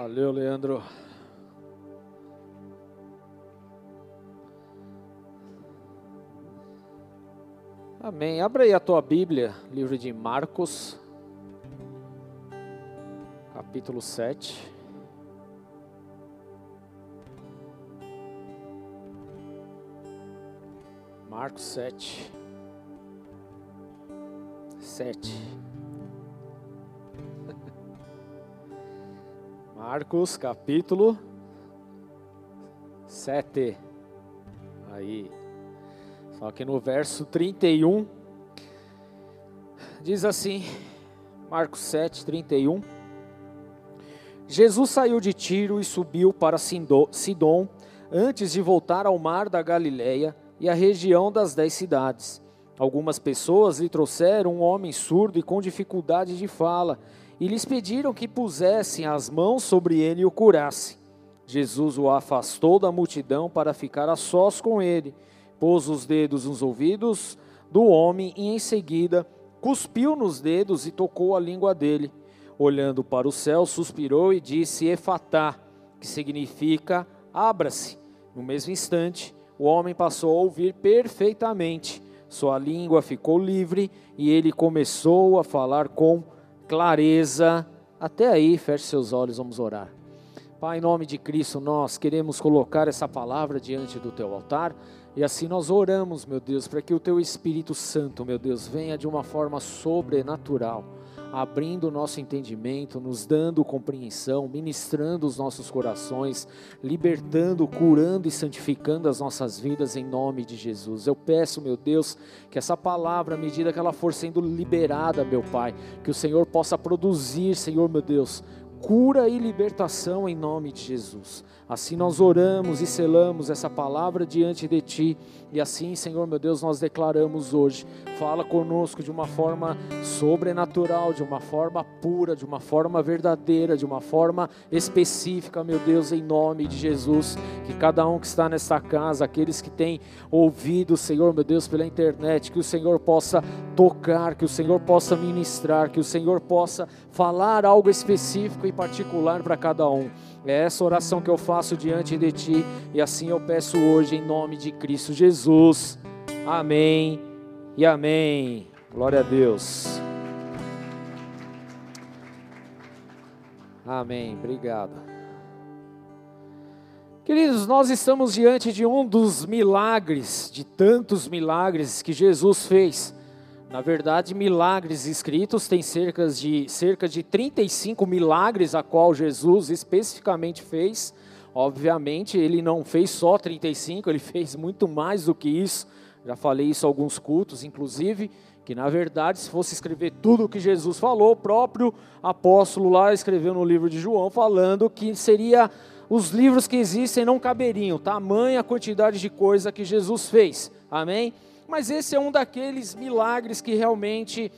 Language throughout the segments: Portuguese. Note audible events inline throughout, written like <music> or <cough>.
Valeu, Leandro. Amém. Abra aí a tua Bíblia, livro de Marcos, capítulo 7. Marcos 7. 7. Marcos capítulo 7. Aí. Só que no verso 31 diz assim, Marcos 7, 31. Jesus saiu de Tiro e subiu para Sidom antes de voltar ao mar da Galileia e à região das dez cidades. Algumas pessoas lhe trouxeram um homem surdo e com dificuldade de fala e lhes pediram que pusessem as mãos sobre ele e o curassem. Jesus o afastou da multidão para ficar a sós com ele, pôs os dedos nos ouvidos do homem e em seguida cuspiu nos dedos e tocou a língua dele. Olhando para o céu, suspirou e disse: Efatá, que significa abra-se. No mesmo instante, o homem passou a ouvir perfeitamente. Sua língua ficou livre e ele começou a falar com clareza. Até aí, feche seus olhos, vamos orar. Pai, em nome de Cristo, nós queremos colocar essa palavra diante do teu altar e assim nós oramos, meu Deus, para que o teu Espírito Santo, meu Deus, venha de uma forma sobrenatural abrindo o nosso entendimento, nos dando compreensão, ministrando os nossos corações, libertando, curando e santificando as nossas vidas em nome de Jesus. Eu peço, meu Deus, que essa palavra, à medida que ela for sendo liberada, meu Pai, que o Senhor possa produzir, Senhor, meu Deus, cura e libertação em nome de Jesus. Assim nós oramos e selamos essa palavra diante de Ti. E assim, Senhor meu Deus, nós declaramos hoje. Fala conosco de uma forma sobrenatural, de uma forma pura, de uma forma verdadeira, de uma forma específica, meu Deus, em nome de Jesus. Que cada um que está nesta casa, aqueles que têm ouvido, Senhor meu Deus, pela internet, que o Senhor possa tocar, que o Senhor possa ministrar, que o Senhor possa falar algo específico e particular para cada um. É essa oração que eu faço diante de Ti e assim eu peço hoje em nome de Cristo Jesus. Amém e amém. Glória a Deus. Amém. Obrigado. Queridos, nós estamos diante de um dos milagres, de tantos milagres que Jesus fez. Na verdade, milagres escritos tem cerca de, cerca de 35 milagres a qual Jesus especificamente fez. Obviamente, ele não fez só 35, ele <laughs> fez muito mais do que isso. Já falei isso em alguns cultos, inclusive, que na verdade, se fosse escrever tudo o que Jesus falou, o próprio apóstolo lá escreveu no livro de João, falando que seria os livros que existem não caberiam, tamanha quantidade de coisa que Jesus fez. Amém? mas esse é um daqueles milagres que realmente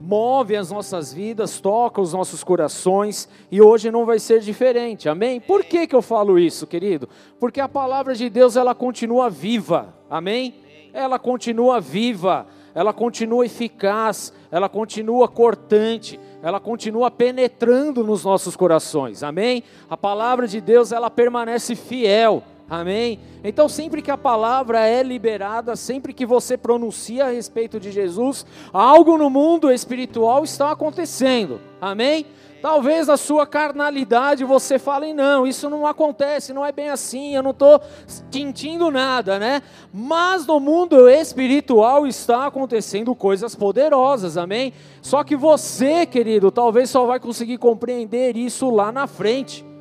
move as nossas vidas, toca os nossos corações e hoje não vai ser diferente. Amém? Por que que eu falo isso, querido? Porque a palavra de Deus ela continua viva. Amém? Ela continua viva, ela continua eficaz, ela continua cortante, ela continua penetrando nos nossos corações. Amém? A palavra de Deus ela permanece fiel. Amém? Então, sempre que a palavra é liberada, sempre que você pronuncia a respeito de Jesus, algo no mundo espiritual está acontecendo. Amém? Talvez na sua carnalidade você fale, não, isso não acontece, não é bem assim, eu não estou sentindo nada, né? Mas no mundo espiritual está acontecendo coisas poderosas, amém? Só que você, querido, talvez só vai conseguir compreender isso lá na frente.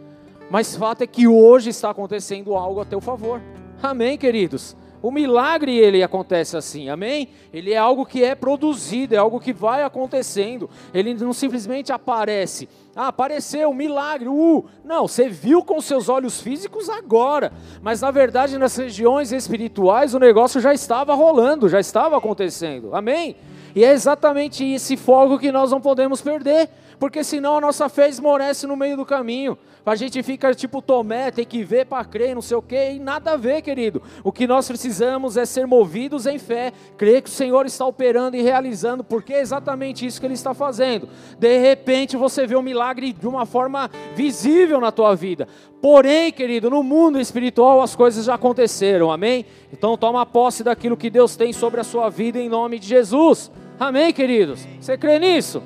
Mas fato é que hoje está acontecendo algo a teu favor. Amém, queridos? O milagre ele acontece assim, amém? Ele é algo que é produzido, é algo que vai acontecendo. Ele não simplesmente aparece. Ah, apareceu, um milagre. Uh, não, você viu com seus olhos físicos agora. Mas na verdade, nas regiões espirituais, o negócio já estava rolando, já estava acontecendo. Amém? E é exatamente esse fogo que nós não podemos perder. Porque senão a nossa fé esmorece no meio do caminho. A gente fica tipo Tomé, tem que ver para crer, não sei o quê, e nada a ver, querido. O que nós precisamos é ser movidos em fé, crer que o Senhor está operando e realizando, porque é exatamente isso que Ele está fazendo. De repente você vê um milagre de uma forma visível na tua vida. Porém, querido, no mundo espiritual as coisas já aconteceram, amém? Então toma posse daquilo que Deus tem sobre a sua vida em nome de Jesus. Amém, queridos? Você crê nisso?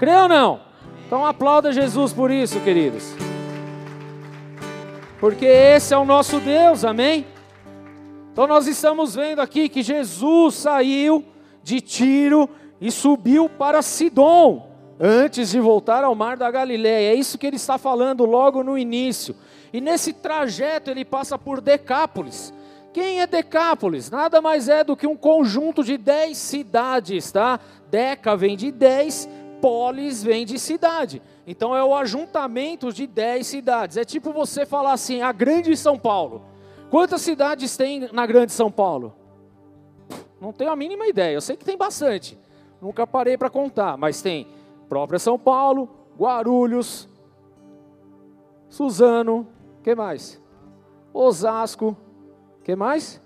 Crê ou não? Então aplauda Jesus por isso, queridos. Porque esse é o nosso Deus, amém? Então nós estamos vendo aqui que Jesus saiu de Tiro e subiu para Sidom antes de voltar ao mar da Galiléia. É isso que ele está falando logo no início. E nesse trajeto ele passa por Decápolis. Quem é Decápolis? Nada mais é do que um conjunto de dez cidades, tá? Deca vem de dez, polis vem de cidade. Então é o ajuntamento de dez cidades. É tipo você falar assim, a grande São Paulo. Quantas cidades tem na grande São Paulo? Não tenho a mínima ideia. Eu sei que tem bastante. Nunca parei para contar, mas tem própria São Paulo, Guarulhos, Suzano, que mais? Osasco, que mais?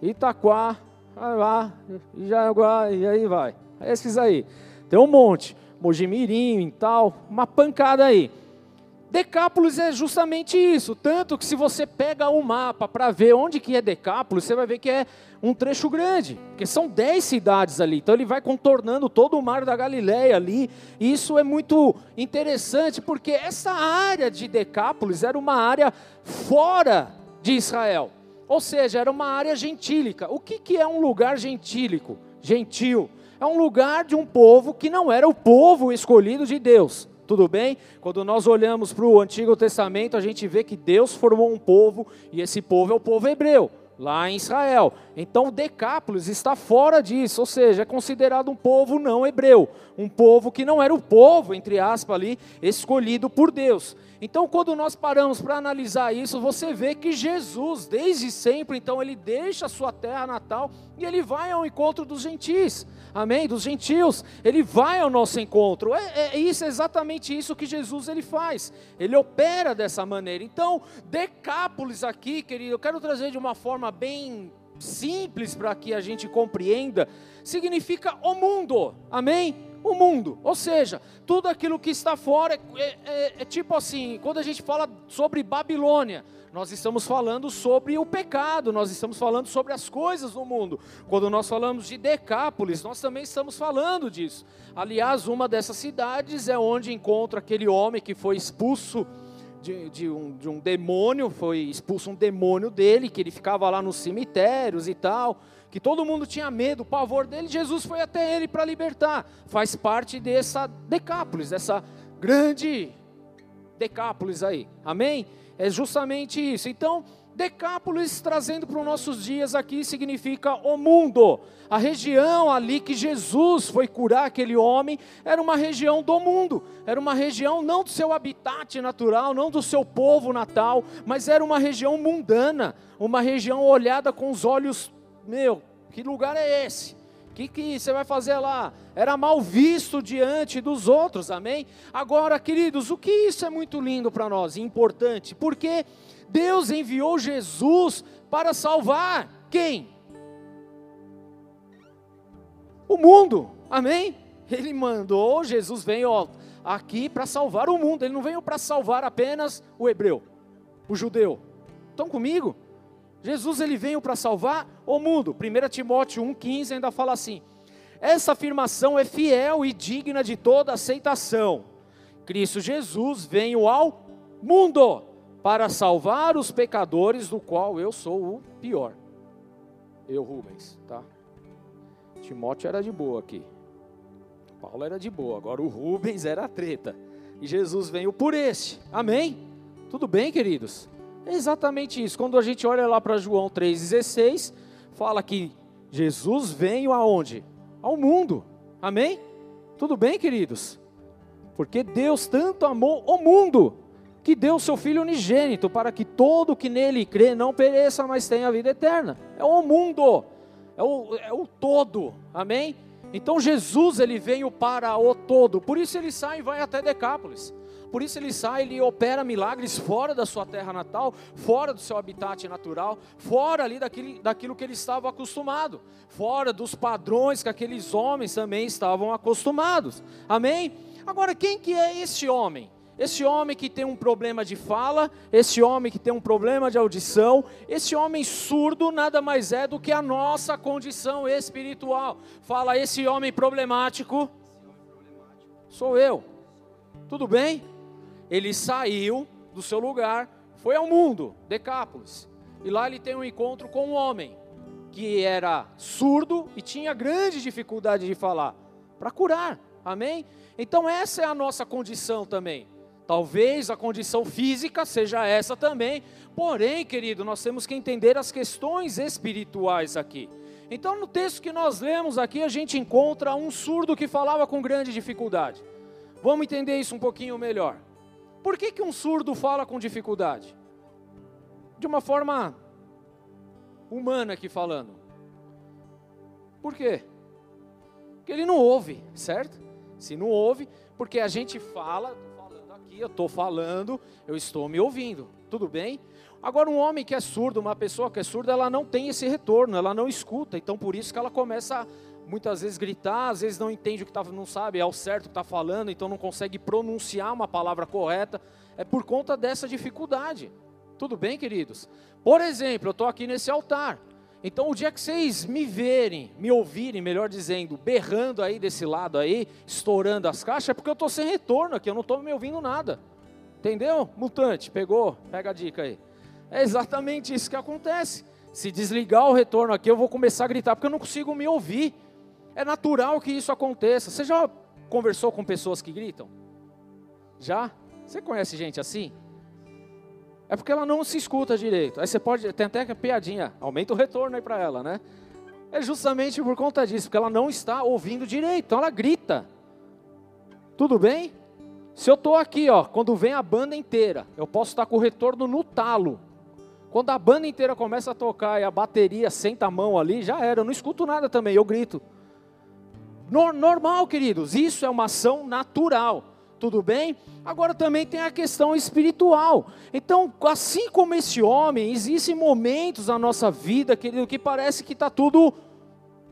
Itaquá, lá, Jaguá, e aí vai. Esses aí. Tem um monte. Mojimirim e tal, uma pancada aí. Decápolis é justamente isso, tanto que se você pega o um mapa para ver onde que é Decápolis, você vai ver que é um trecho grande, porque são 10 cidades ali, então ele vai contornando todo o mar da Galileia ali, e isso é muito interessante, porque essa área de Decápolis era uma área fora de Israel, ou seja, era uma área gentílica. O que, que é um lugar gentílico? Gentil. É um lugar de um povo que não era o povo escolhido de Deus. Tudo bem? Quando nós olhamos para o Antigo Testamento, a gente vê que Deus formou um povo e esse povo é o povo hebreu, lá em Israel. Então Decápolis está fora disso, ou seja, é considerado um povo não hebreu, um povo que não era o povo, entre aspas, ali, escolhido por Deus. Então, quando nós paramos para analisar isso, você vê que Jesus, desde sempre, então, ele deixa a sua terra natal e ele vai ao encontro dos gentis, amém? Dos gentios, ele vai ao nosso encontro. É, é isso, é exatamente isso que Jesus ele faz. Ele opera dessa maneira. Então, Decápolis aqui, querido, eu quero trazer de uma forma bem simples para que a gente compreenda, significa o mundo, amém? O mundo. Ou seja, tudo aquilo que está fora é, é, é, tipo assim: quando a gente fala sobre Babilônia, nós estamos falando sobre o pecado, nós estamos falando sobre as coisas do mundo. Quando nós falamos de Decápolis, nós também estamos falando disso. Aliás, uma dessas cidades é onde encontra aquele homem que foi expulso. De, de, um, de um demônio, foi expulso um demônio dele, que ele ficava lá nos cemitérios e tal que todo mundo tinha medo, pavor dele, Jesus foi até ele para libertar. Faz parte dessa Decápolis, dessa grande Decápolis aí. Amém? É justamente isso. Então, Decápolis trazendo para os nossos dias aqui significa o mundo. A região ali que Jesus foi curar aquele homem era uma região do mundo, era uma região não do seu habitat natural, não do seu povo natal, mas era uma região mundana, uma região olhada com os olhos meu, que lugar é esse? O que, que você vai fazer lá? Era mal visto diante dos outros, amém? Agora, queridos, o que isso é muito lindo para nós, importante, porque Deus enviou Jesus para salvar quem? O mundo, amém? Ele mandou, Jesus veio ó, aqui para salvar o mundo, ele não veio para salvar apenas o hebreu, o judeu. Estão comigo? Jesus ele veio para salvar o mundo. 1 Timóteo 1,15 ainda fala assim: essa afirmação é fiel e digna de toda aceitação. Cristo Jesus veio ao mundo para salvar os pecadores, do qual eu sou o pior. Eu, Rubens, tá? Timóteo era de boa aqui. Paulo era de boa, agora o Rubens era treta. E Jesus veio por esse. Amém? Tudo bem, queridos? É exatamente isso. Quando a gente olha lá para João 3,16, fala que Jesus veio aonde? Ao mundo. Amém? Tudo bem, queridos? Porque Deus tanto amou o mundo que deu seu Filho unigênito para que todo que nele crê não pereça, mas tenha a vida eterna. É o mundo, é o, é o todo. Amém? Então Jesus ele veio para o todo, por isso ele sai e vai até Decápolis. Por isso ele sai, ele opera milagres fora da sua terra natal, fora do seu habitat natural, fora ali daquilo, daquilo que ele estava acostumado, fora dos padrões que aqueles homens também estavam acostumados. Amém? Agora, quem que é esse homem? Esse homem que tem um problema de fala, esse homem que tem um problema de audição, esse homem surdo nada mais é do que a nossa condição espiritual. Fala, esse homem problemático sou eu. Tudo bem? Ele saiu do seu lugar, foi ao mundo, Decápolis. E lá ele tem um encontro com um homem que era surdo e tinha grande dificuldade de falar, para curar. Amém? Então essa é a nossa condição também. Talvez a condição física seja essa também, porém, querido, nós temos que entender as questões espirituais aqui. Então, no texto que nós lemos aqui, a gente encontra um surdo que falava com grande dificuldade. Vamos entender isso um pouquinho melhor. Por que, que um surdo fala com dificuldade? De uma forma humana aqui falando. Por quê? Porque ele não ouve, certo? Se não ouve, porque a gente fala, eu estou falando, eu estou me ouvindo, tudo bem? Agora, um homem que é surdo, uma pessoa que é surda, ela não tem esse retorno, ela não escuta, então por isso que ela começa a, muitas vezes gritar, às vezes não entende o que está, não sabe certo o que está falando, então não consegue pronunciar uma palavra correta, é por conta dessa dificuldade. Tudo bem, queridos? Por exemplo, eu estou aqui nesse altar, então, o dia que vocês me verem, me ouvirem, melhor dizendo, berrando aí desse lado aí, estourando as caixas, é porque eu estou sem retorno aqui, eu não estou me ouvindo nada. Entendeu? Mutante, pegou? Pega a dica aí. É exatamente isso que acontece. Se desligar o retorno aqui, eu vou começar a gritar, porque eu não consigo me ouvir. É natural que isso aconteça. Você já conversou com pessoas que gritam? Já? Você conhece gente assim? É porque ela não se escuta direito. Aí você pode, tem até piadinha, aumenta o retorno aí para ela, né? É justamente por conta disso, porque ela não está ouvindo direito, então ela grita. Tudo bem? Se eu estou aqui, ó, quando vem a banda inteira, eu posso estar com o retorno no talo. Quando a banda inteira começa a tocar e a bateria senta a mão ali, já era, eu não escuto nada também, eu grito. Normal, queridos, isso é uma ação natural tudo bem? Agora também tem a questão espiritual. Então, assim como esse homem, existem momentos na nossa vida, querido, que parece que está tudo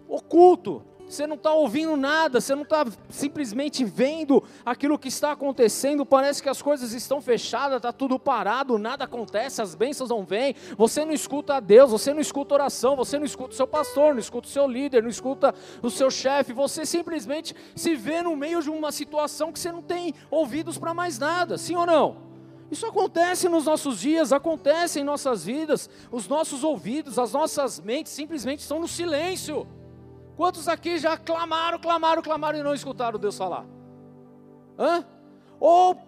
oculto, você não está ouvindo nada, você não está simplesmente vendo aquilo que está acontecendo, parece que as coisas estão fechadas, está tudo parado, nada acontece, as bênçãos não vêm, você não escuta a Deus, você não escuta oração, você não escuta o seu pastor, não escuta o seu líder, não escuta o seu chefe, você simplesmente se vê no meio de uma situação que você não tem ouvidos para mais nada, sim ou não? Isso acontece nos nossos dias, acontece em nossas vidas, os nossos ouvidos, as nossas mentes simplesmente estão no silêncio. Quantos aqui já clamaram, clamaram, clamaram e não escutaram Deus falar? Hã? Ou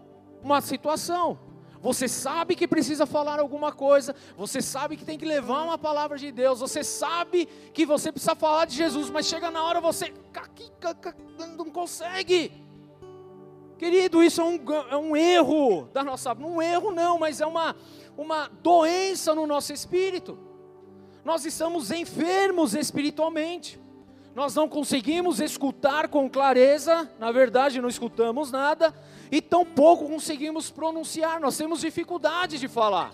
uma situação. Você sabe que precisa falar alguma coisa, você sabe que tem que levar uma palavra de Deus, você sabe que você precisa falar de Jesus, mas chega na hora você não consegue. Querido, isso é um, é um erro da nossa, um erro não, mas é uma, uma doença no nosso espírito. Nós estamos enfermos espiritualmente nós não conseguimos escutar com clareza, na verdade não escutamos nada, e tampouco conseguimos pronunciar, nós temos dificuldade de falar.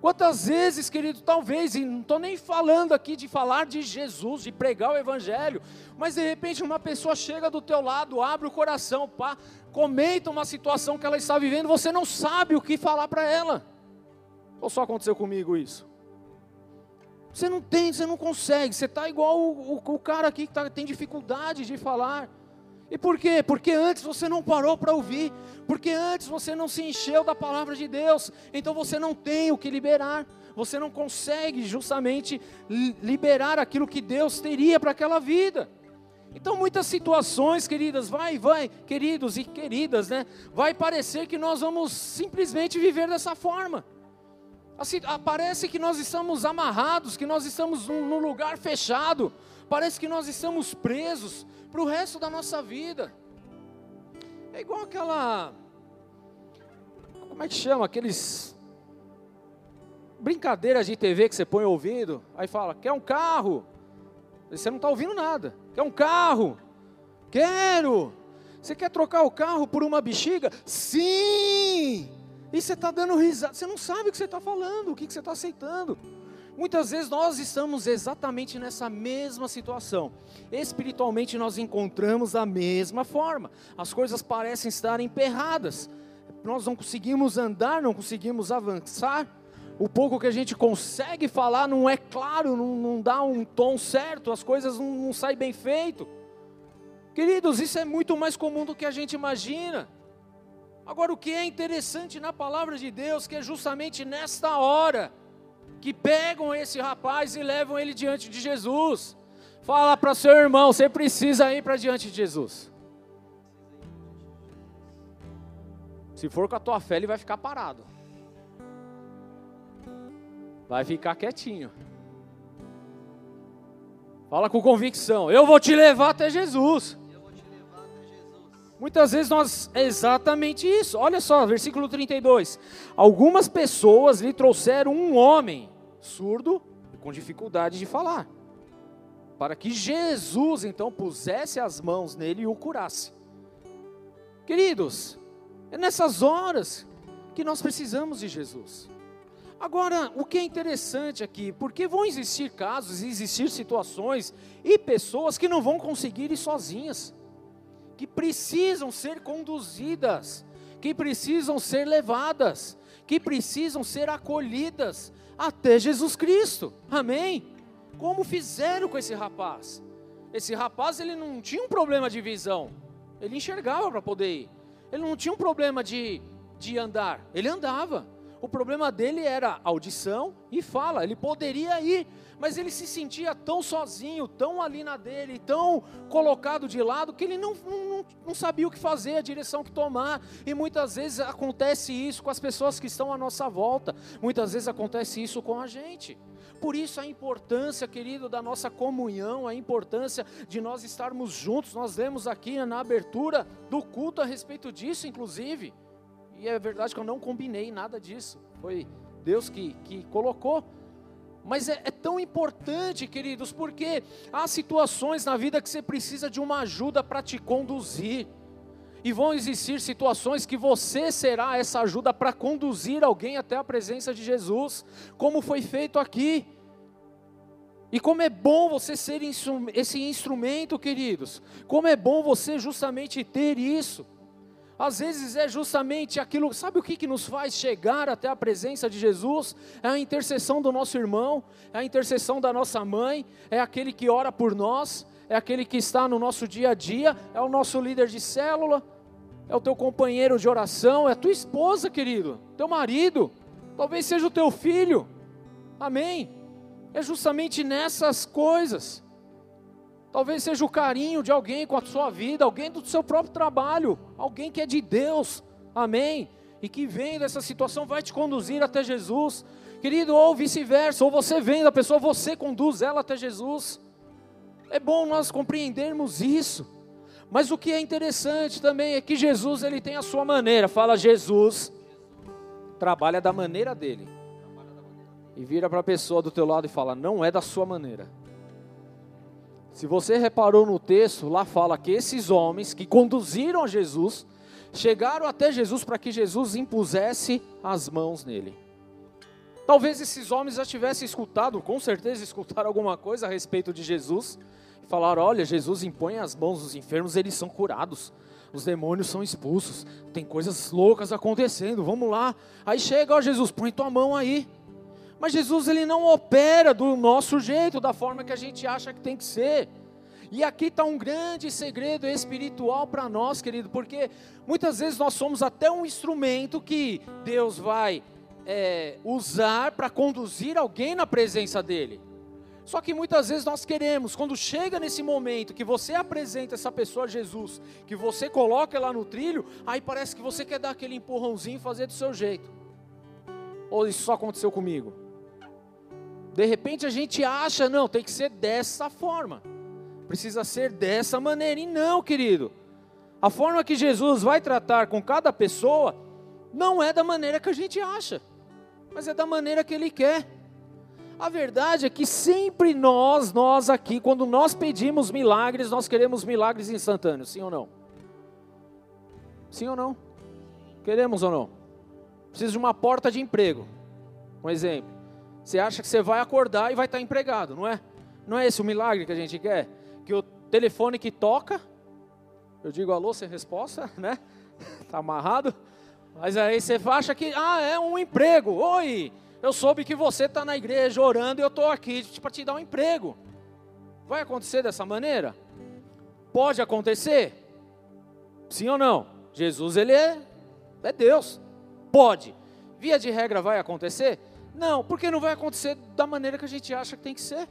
Quantas vezes, querido, talvez, e não estou nem falando aqui de falar de Jesus, de pregar o Evangelho, mas de repente uma pessoa chega do teu lado, abre o coração, pá, comenta uma situação que ela está vivendo, você não sabe o que falar para ela. Ou só aconteceu comigo isso? Você não tem, você não consegue. Você está igual o, o, o, cara aqui que tá, tem dificuldade de falar. E por quê? Porque antes você não parou para ouvir. Porque antes você não se encheu da palavra de Deus. Então você não tem o que liberar. Você não consegue justamente liberar aquilo que Deus teria para aquela vida. Então, muitas situações, queridas, vai, vai, queridos e queridas, né? Vai parecer que nós vamos simplesmente viver dessa forma. Assim, ah, parece que nós estamos amarrados, que nós estamos num, num lugar fechado, parece que nós estamos presos para o resto da nossa vida. É igual aquela. Como é que chama? Aqueles. Brincadeiras de TV que você põe ouvido, aí fala: quer um carro? Você não está ouvindo nada. Quer um carro? Quero. Você quer trocar o carro por uma bexiga? Sim! E você está dando risada. Você não sabe o que você está falando, o que você está aceitando. Muitas vezes nós estamos exatamente nessa mesma situação. Espiritualmente nós encontramos da mesma forma. As coisas parecem estar emperradas. Nós não conseguimos andar, não conseguimos avançar. O pouco que a gente consegue falar não é claro, não, não dá um tom certo, as coisas não, não saem bem feito. Queridos, isso é muito mais comum do que a gente imagina. Agora, o que é interessante na palavra de Deus, que é justamente nesta hora, que pegam esse rapaz e levam ele diante de Jesus. Fala para seu irmão, você precisa ir para diante de Jesus. Se for com a tua fé, ele vai ficar parado. Vai ficar quietinho. Fala com convicção. Eu vou te levar até Jesus. Muitas vezes nós é exatamente isso. Olha só, versículo 32. Algumas pessoas lhe trouxeram um homem surdo com dificuldade de falar, para que Jesus então pusesse as mãos nele e o curasse. Queridos, é nessas horas que nós precisamos de Jesus. Agora, o que é interessante aqui, porque vão existir casos, existir situações e pessoas que não vão conseguir ir sozinhas que precisam ser conduzidas, que precisam ser levadas, que precisam ser acolhidas até Jesus Cristo. Amém? Como fizeram com esse rapaz? Esse rapaz ele não tinha um problema de visão, ele enxergava para poder ir. Ele não tinha um problema de, de andar, ele andava. O problema dele era audição e fala, ele poderia ir, mas ele se sentia tão sozinho, tão ali na dele, tão colocado de lado, que ele não, não, não sabia o que fazer, a direção que tomar. E muitas vezes acontece isso com as pessoas que estão à nossa volta, muitas vezes acontece isso com a gente. Por isso a importância, querido, da nossa comunhão, a importância de nós estarmos juntos. Nós lemos aqui na abertura do culto a respeito disso, inclusive. E é verdade que eu não combinei nada disso. Foi Deus que, que colocou. Mas é, é, tão importante, queridos, porque há situações na vida que você precisa de uma ajuda para te conduzir. E vão existir situações que você será essa ajuda para conduzir alguém até a presença de Jesus, como foi feito aqui. E como é bom você ser esse instrumento, queridos. Como é bom você justamente ter isso. Às vezes é justamente aquilo, sabe o que, que nos faz chegar até a presença de Jesus? É a intercessão do nosso irmão, é a intercessão da nossa mãe, é aquele que ora por nós, é aquele que está no nosso dia a dia, é o nosso líder de célula, é o teu companheiro de oração, é a tua esposa, querido, teu marido, talvez seja o teu filho, amém? É justamente nessas coisas. Talvez seja o carinho de alguém com a sua vida, alguém do seu próprio trabalho, alguém que é de Deus, amém? E que vem dessa situação vai te conduzir até Jesus, querido, ou vice-versa, ou você vem da pessoa, você conduz ela até Jesus. É bom nós compreendermos isso. Mas o que é interessante também é que Jesus ele tem a sua maneira. Fala Jesus trabalha da maneira dele. E vira para a pessoa do teu lado e fala: "Não é da sua maneira". Se você reparou no texto, lá fala que esses homens que conduziram Jesus, chegaram até Jesus para que Jesus impusesse as mãos nele. Talvez esses homens já tivessem escutado, com certeza escutaram <laughs> alguma coisa a respeito de Jesus. Falaram: olha, Jesus impõe as mãos dos enfermos, eles são curados. Os demônios são expulsos. Tem coisas loucas acontecendo. Vamos lá. Aí chega, ó Jesus, põe tua mão aí. Mas Jesus ele não opera do nosso jeito, da forma que a gente acha que tem que ser. E aqui está um grande segredo espiritual para nós, querido, porque muitas vezes nós somos até um instrumento que Deus vai é, usar para conduzir alguém na presença dEle. Só que muitas vezes nós queremos, quando chega nesse momento que você apresenta essa pessoa a Jesus, que você coloca ela no trilho, aí parece que você quer dar aquele empurrãozinho e fazer do seu jeito. Ou isso só aconteceu comigo? De repente a gente acha, não, tem que ser dessa forma. Precisa ser dessa maneira. E não, querido. A forma que Jesus vai tratar com cada pessoa não é da maneira que a gente acha, mas é da maneira que Ele quer. A verdade é que sempre nós, nós aqui, quando nós pedimos milagres, nós queremos milagres instantâneos, sim ou não? Sim ou não? Queremos ou não? Precisa de uma porta de emprego. Um exemplo. Você acha que você vai acordar e vai estar empregado, não é? Não é esse o milagre que a gente quer? Que o telefone que toca, eu digo alô sem resposta, <laughs> né? Tá amarrado. Mas aí você acha que, ah, é um emprego. Oi, eu soube que você está na igreja orando e eu estou aqui para te dar um emprego. Vai acontecer dessa maneira? Pode acontecer? Sim ou não? Jesus, ele é, é Deus. Pode. Via de regra vai acontecer? Não, porque não vai acontecer da maneira que a gente acha que tem que ser.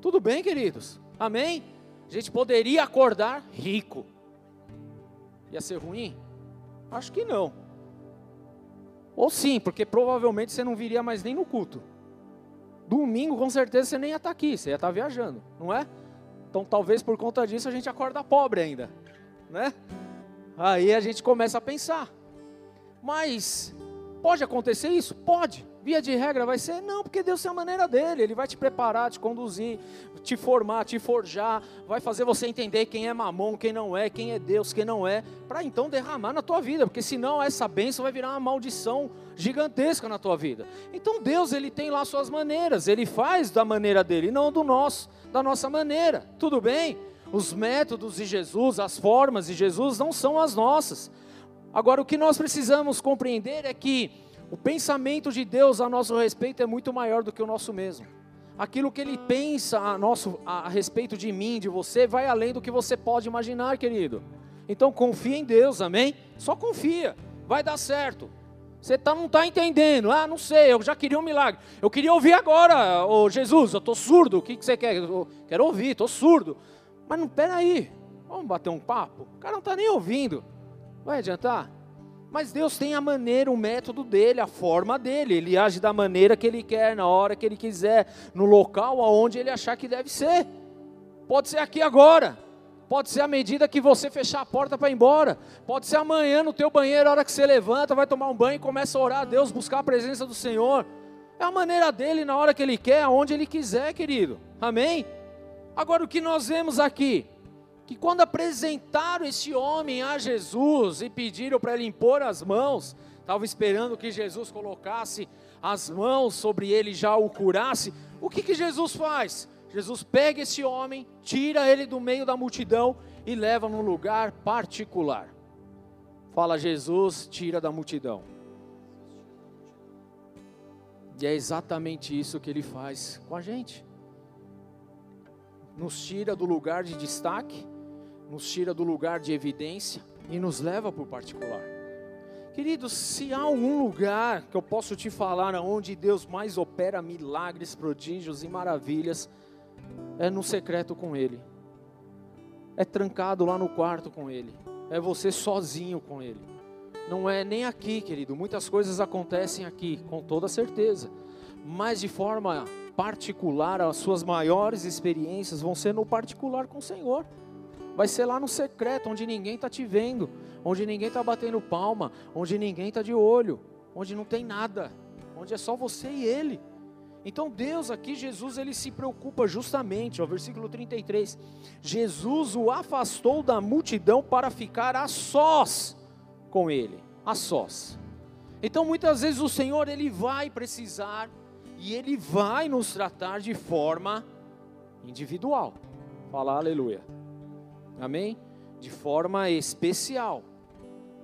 Tudo bem, queridos? Amém? A gente poderia acordar rico. Ia ser ruim? Acho que não. Ou sim, porque provavelmente você não viria mais nem no culto. Domingo, com certeza, você nem ia estar aqui, você ia estar viajando, não é? Então, talvez por conta disso a gente acorda pobre ainda, né? Aí a gente começa a pensar. Mas pode acontecer isso? Pode. Via de regra vai ser não, porque Deus tem a maneira dele, ele vai te preparar, te conduzir, te formar, te forjar, vai fazer você entender quem é mamon, quem não é, quem é Deus, quem não é, para então derramar na tua vida, porque senão essa bênção vai virar uma maldição gigantesca na tua vida. Então Deus, ele tem lá suas maneiras, ele faz da maneira dele, não do nosso, da nossa maneira. Tudo bem? Os métodos de Jesus, as formas de Jesus não são as nossas. Agora, o que nós precisamos compreender é que o pensamento de Deus a nosso respeito é muito maior do que o nosso mesmo. Aquilo que Ele pensa a, nosso, a respeito de mim, de você, vai além do que você pode imaginar, querido. Então confia em Deus, amém? Só confia, vai dar certo. Você tá, não está entendendo, ah, não sei, eu já queria um milagre. Eu queria ouvir agora, ô Jesus, eu estou surdo, o que, que você quer? Eu quero ouvir, estou surdo. Mas não, peraí, vamos bater um papo? O cara não está nem ouvindo, vai adiantar? Mas Deus tem a maneira, o método dele, a forma dele. Ele age da maneira que ele quer, na hora que ele quiser, no local aonde ele achar que deve ser. Pode ser aqui agora. Pode ser à medida que você fechar a porta para ir embora. Pode ser amanhã no teu banheiro, a hora que você levanta, vai tomar um banho e começa a orar a Deus, buscar a presença do Senhor. É a maneira dele, na hora que ele quer, aonde ele quiser, querido. Amém? Agora o que nós vemos aqui? Que quando apresentaram esse homem a Jesus e pediram para ele impor as mãos, estava esperando que Jesus colocasse as mãos sobre ele e já o curasse. O que, que Jesus faz? Jesus pega esse homem, tira ele do meio da multidão e leva num lugar particular. Fala Jesus, tira da multidão. E é exatamente isso que ele faz com a gente. Nos tira do lugar de destaque nos tira do lugar de evidência e nos leva para o particular. Queridos, se há algum lugar que eu posso te falar onde Deus mais opera milagres, prodígios e maravilhas, é no secreto com Ele. É trancado lá no quarto com Ele. É você sozinho com Ele. Não é nem aqui, querido. Muitas coisas acontecem aqui, com toda certeza. Mas de forma particular, as suas maiores experiências vão ser no particular com o Senhor. Vai ser lá no secreto, onde ninguém está te vendo, onde ninguém está batendo palma, onde ninguém está de olho, onde não tem nada, onde é só você e Ele. Então Deus aqui, Jesus, ele se preocupa justamente, ó, versículo 33. Jesus o afastou da multidão para ficar a sós com ele, a sós. Então muitas vezes o Senhor ele vai precisar e ele vai nos tratar de forma individual. Fala aleluia. Amém? De forma especial,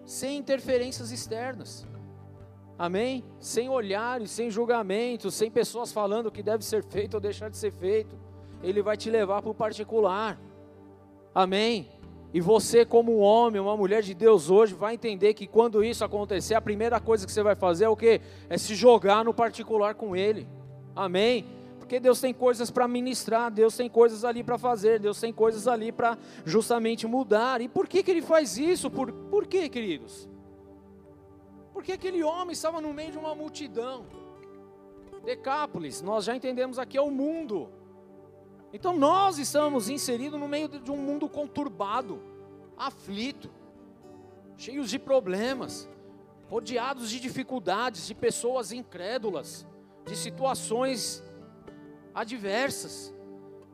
sem interferências externas. Amém? Sem olhares, sem julgamentos, sem pessoas falando o que deve ser feito ou deixar de ser feito. Ele vai te levar para o particular. Amém? E você, como um homem, uma mulher de Deus hoje, vai entender que quando isso acontecer, a primeira coisa que você vai fazer é o que? É se jogar no particular com Ele. Amém? Porque Deus tem coisas para ministrar, Deus tem coisas ali para fazer, Deus tem coisas ali para justamente mudar. E por que, que ele faz isso? Por, por que, queridos? Porque aquele homem estava no meio de uma multidão. Decápolis, nós já entendemos aqui, é o mundo. Então nós estamos inseridos no meio de um mundo conturbado, aflito, cheios de problemas, rodeados de dificuldades, de pessoas incrédulas, de situações adversas.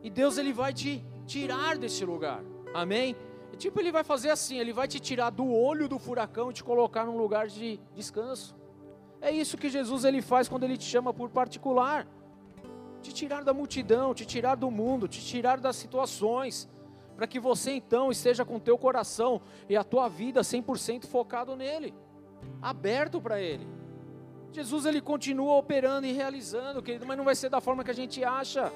E Deus ele vai te tirar desse lugar. Amém? E, tipo, ele vai fazer assim, ele vai te tirar do olho do furacão e te colocar num lugar de descanso. É isso que Jesus ele faz quando ele te chama por particular. Te tirar da multidão, te tirar do mundo, te tirar das situações, para que você então esteja com teu coração e a tua vida 100% focado nele, aberto para ele. Jesus ele continua operando e realizando, querido, mas não vai ser da forma que a gente acha.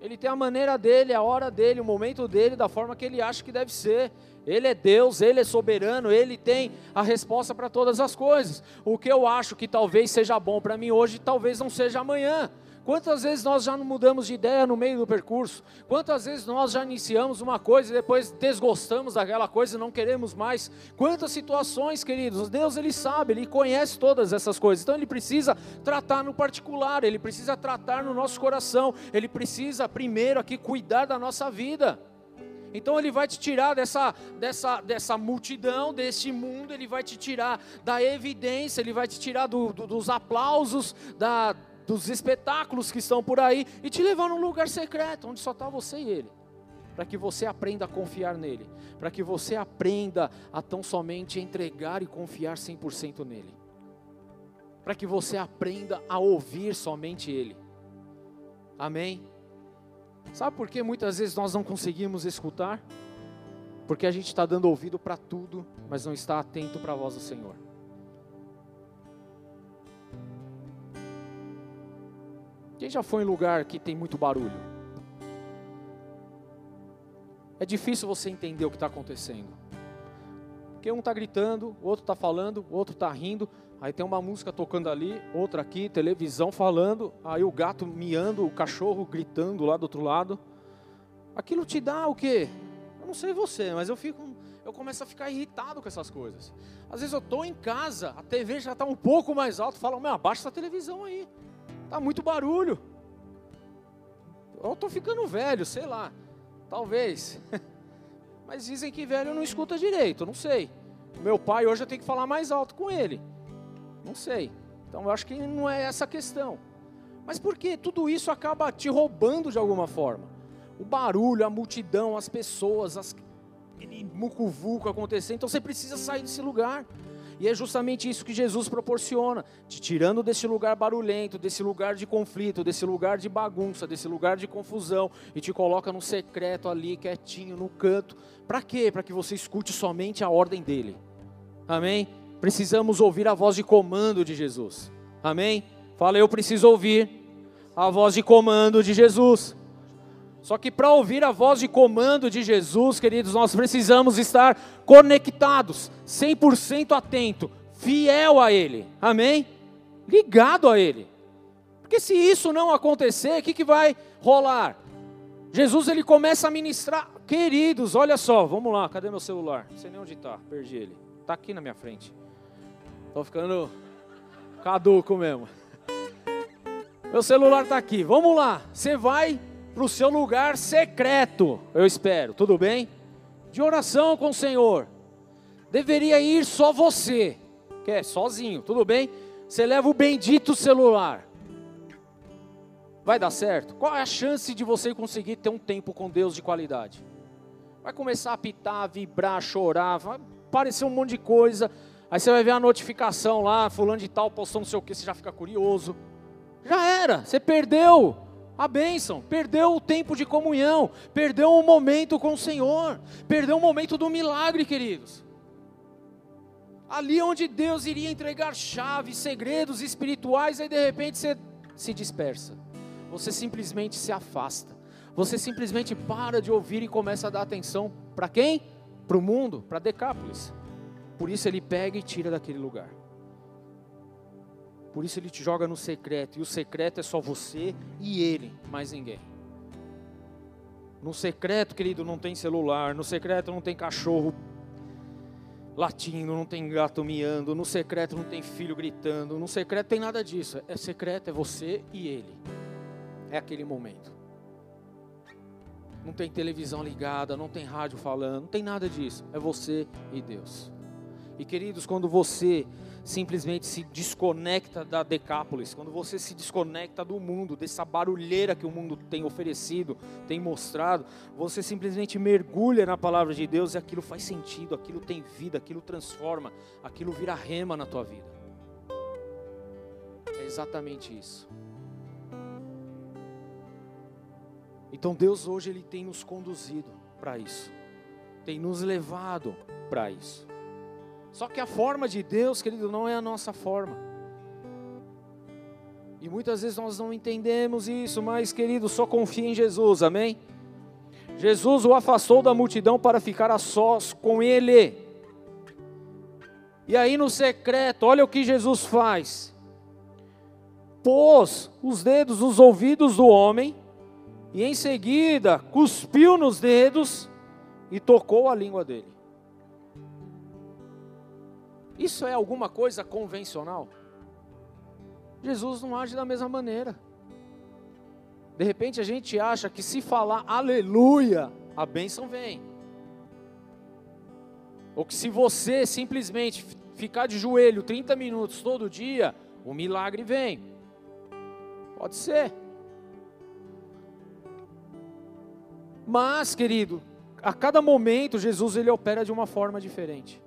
Ele tem a maneira dele, a hora dele, o momento dele, da forma que ele acha que deve ser. Ele é Deus, ele é soberano, ele tem a resposta para todas as coisas. O que eu acho que talvez seja bom para mim hoje, talvez não seja amanhã. Quantas vezes nós já não mudamos de ideia no meio do percurso? Quantas vezes nós já iniciamos uma coisa e depois desgostamos daquela coisa e não queremos mais? Quantas situações, queridos? Deus ele sabe, ele conhece todas essas coisas. Então ele precisa tratar no particular, ele precisa tratar no nosso coração, ele precisa primeiro aqui cuidar da nossa vida. Então ele vai te tirar dessa, dessa, dessa multidão, deste mundo, ele vai te tirar da evidência, ele vai te tirar do, do, dos aplausos, da, dos espetáculos que estão por aí e te levar num lugar secreto, onde só está você e ele. Para que você aprenda a confiar nele, para que você aprenda a tão somente entregar e confiar 100% nele, para que você aprenda a ouvir somente ele. Amém? Sabe por que muitas vezes nós não conseguimos escutar? Porque a gente está dando ouvido para tudo, mas não está atento para a voz do Senhor. Quem já foi em lugar que tem muito barulho? É difícil você entender o que está acontecendo. Porque um está gritando, o outro está falando, o outro está rindo, aí tem uma música tocando ali, outra aqui, televisão falando, aí o gato miando, o cachorro gritando lá do outro lado. Aquilo te dá o quê? Eu não sei você, mas eu fico, eu começo a ficar irritado com essas coisas. Às vezes eu estou em casa, a TV já está um pouco mais alta, falo, meu, abaixa essa televisão aí. Tá muito barulho. Eu estou ficando velho, sei lá. Talvez. <laughs> Mas dizem que velho não escuta direito, não sei. Meu pai hoje eu tenho que falar mais alto com ele. Não sei. Então eu acho que não é essa a questão. Mas por que tudo isso acaba te roubando de alguma forma? O barulho, a multidão, as pessoas, as mucuvuco acontecendo. Então você precisa sair desse lugar. E é justamente isso que Jesus proporciona, te tirando desse lugar barulhento, desse lugar de conflito, desse lugar de bagunça, desse lugar de confusão, e te coloca no secreto ali, quietinho, no canto. Para quê? Para que você escute somente a ordem dele. Amém? Precisamos ouvir a voz de comando de Jesus. Amém? Fala, eu preciso ouvir a voz de comando de Jesus. Só que para ouvir a voz de comando de Jesus, queridos, nós precisamos estar conectados, 100% atento, fiel a Ele, amém? Ligado a Ele. Porque se isso não acontecer, o que, que vai rolar? Jesus ele começa a ministrar, queridos, olha só, vamos lá, cadê meu celular? Não sei nem onde está, perdi ele. Está aqui na minha frente. Estou ficando caduco mesmo. Meu celular está aqui, vamos lá, você vai para o seu lugar secreto, eu espero, tudo bem? De oração com o Senhor. Deveria ir só você, que é sozinho, tudo bem? Você leva o bendito celular. Vai dar certo? Qual é a chance de você conseguir ter um tempo com Deus de qualidade? Vai começar a apitar, vibrar, chorar, vai aparecer um monte de coisa. Aí você vai ver a notificação lá, fulano de tal postou não sei o que, você já fica curioso. Já era, você perdeu a bênção, perdeu o tempo de comunhão, perdeu o momento com o Senhor, perdeu o momento do milagre, queridos. Ali onde Deus iria entregar chaves, segredos espirituais, aí de repente você se dispersa, você simplesmente se afasta, você simplesmente para de ouvir e começa a dar atenção para quem? Para o mundo, para Decápolis. Por isso ele pega e tira daquele lugar. Por isso ele te joga no secreto. E o secreto é só você e ele, mais ninguém. No secreto, querido, não tem celular. No secreto não tem cachorro latindo, não tem gato miando. No secreto não tem filho gritando. No secreto tem nada disso. É secreto, é você e ele. É aquele momento. Não tem televisão ligada, não tem rádio falando, não tem nada disso. É você e Deus. E queridos, quando você simplesmente se desconecta da Decápolis, quando você se desconecta do mundo, dessa barulheira que o mundo tem oferecido, tem mostrado, você simplesmente mergulha na palavra de Deus e aquilo faz sentido, aquilo tem vida, aquilo transforma, aquilo vira rema na tua vida. É exatamente isso. Então Deus hoje ele tem nos conduzido para isso. Tem nos levado para isso. Só que a forma de Deus, querido, não é a nossa forma. E muitas vezes nós não entendemos isso, mas, querido, só confia em Jesus, amém? Jesus o afastou da multidão para ficar a sós com ele. E aí no secreto, olha o que Jesus faz. Pôs os dedos nos ouvidos do homem e em seguida cuspiu nos dedos e tocou a língua dele. Isso é alguma coisa convencional? Jesus não age da mesma maneira. De repente a gente acha que se falar aleluia, a bênção vem. Ou que se você simplesmente ficar de joelho 30 minutos todo dia, o milagre vem. Pode ser. Mas, querido, a cada momento Jesus ele opera de uma forma diferente.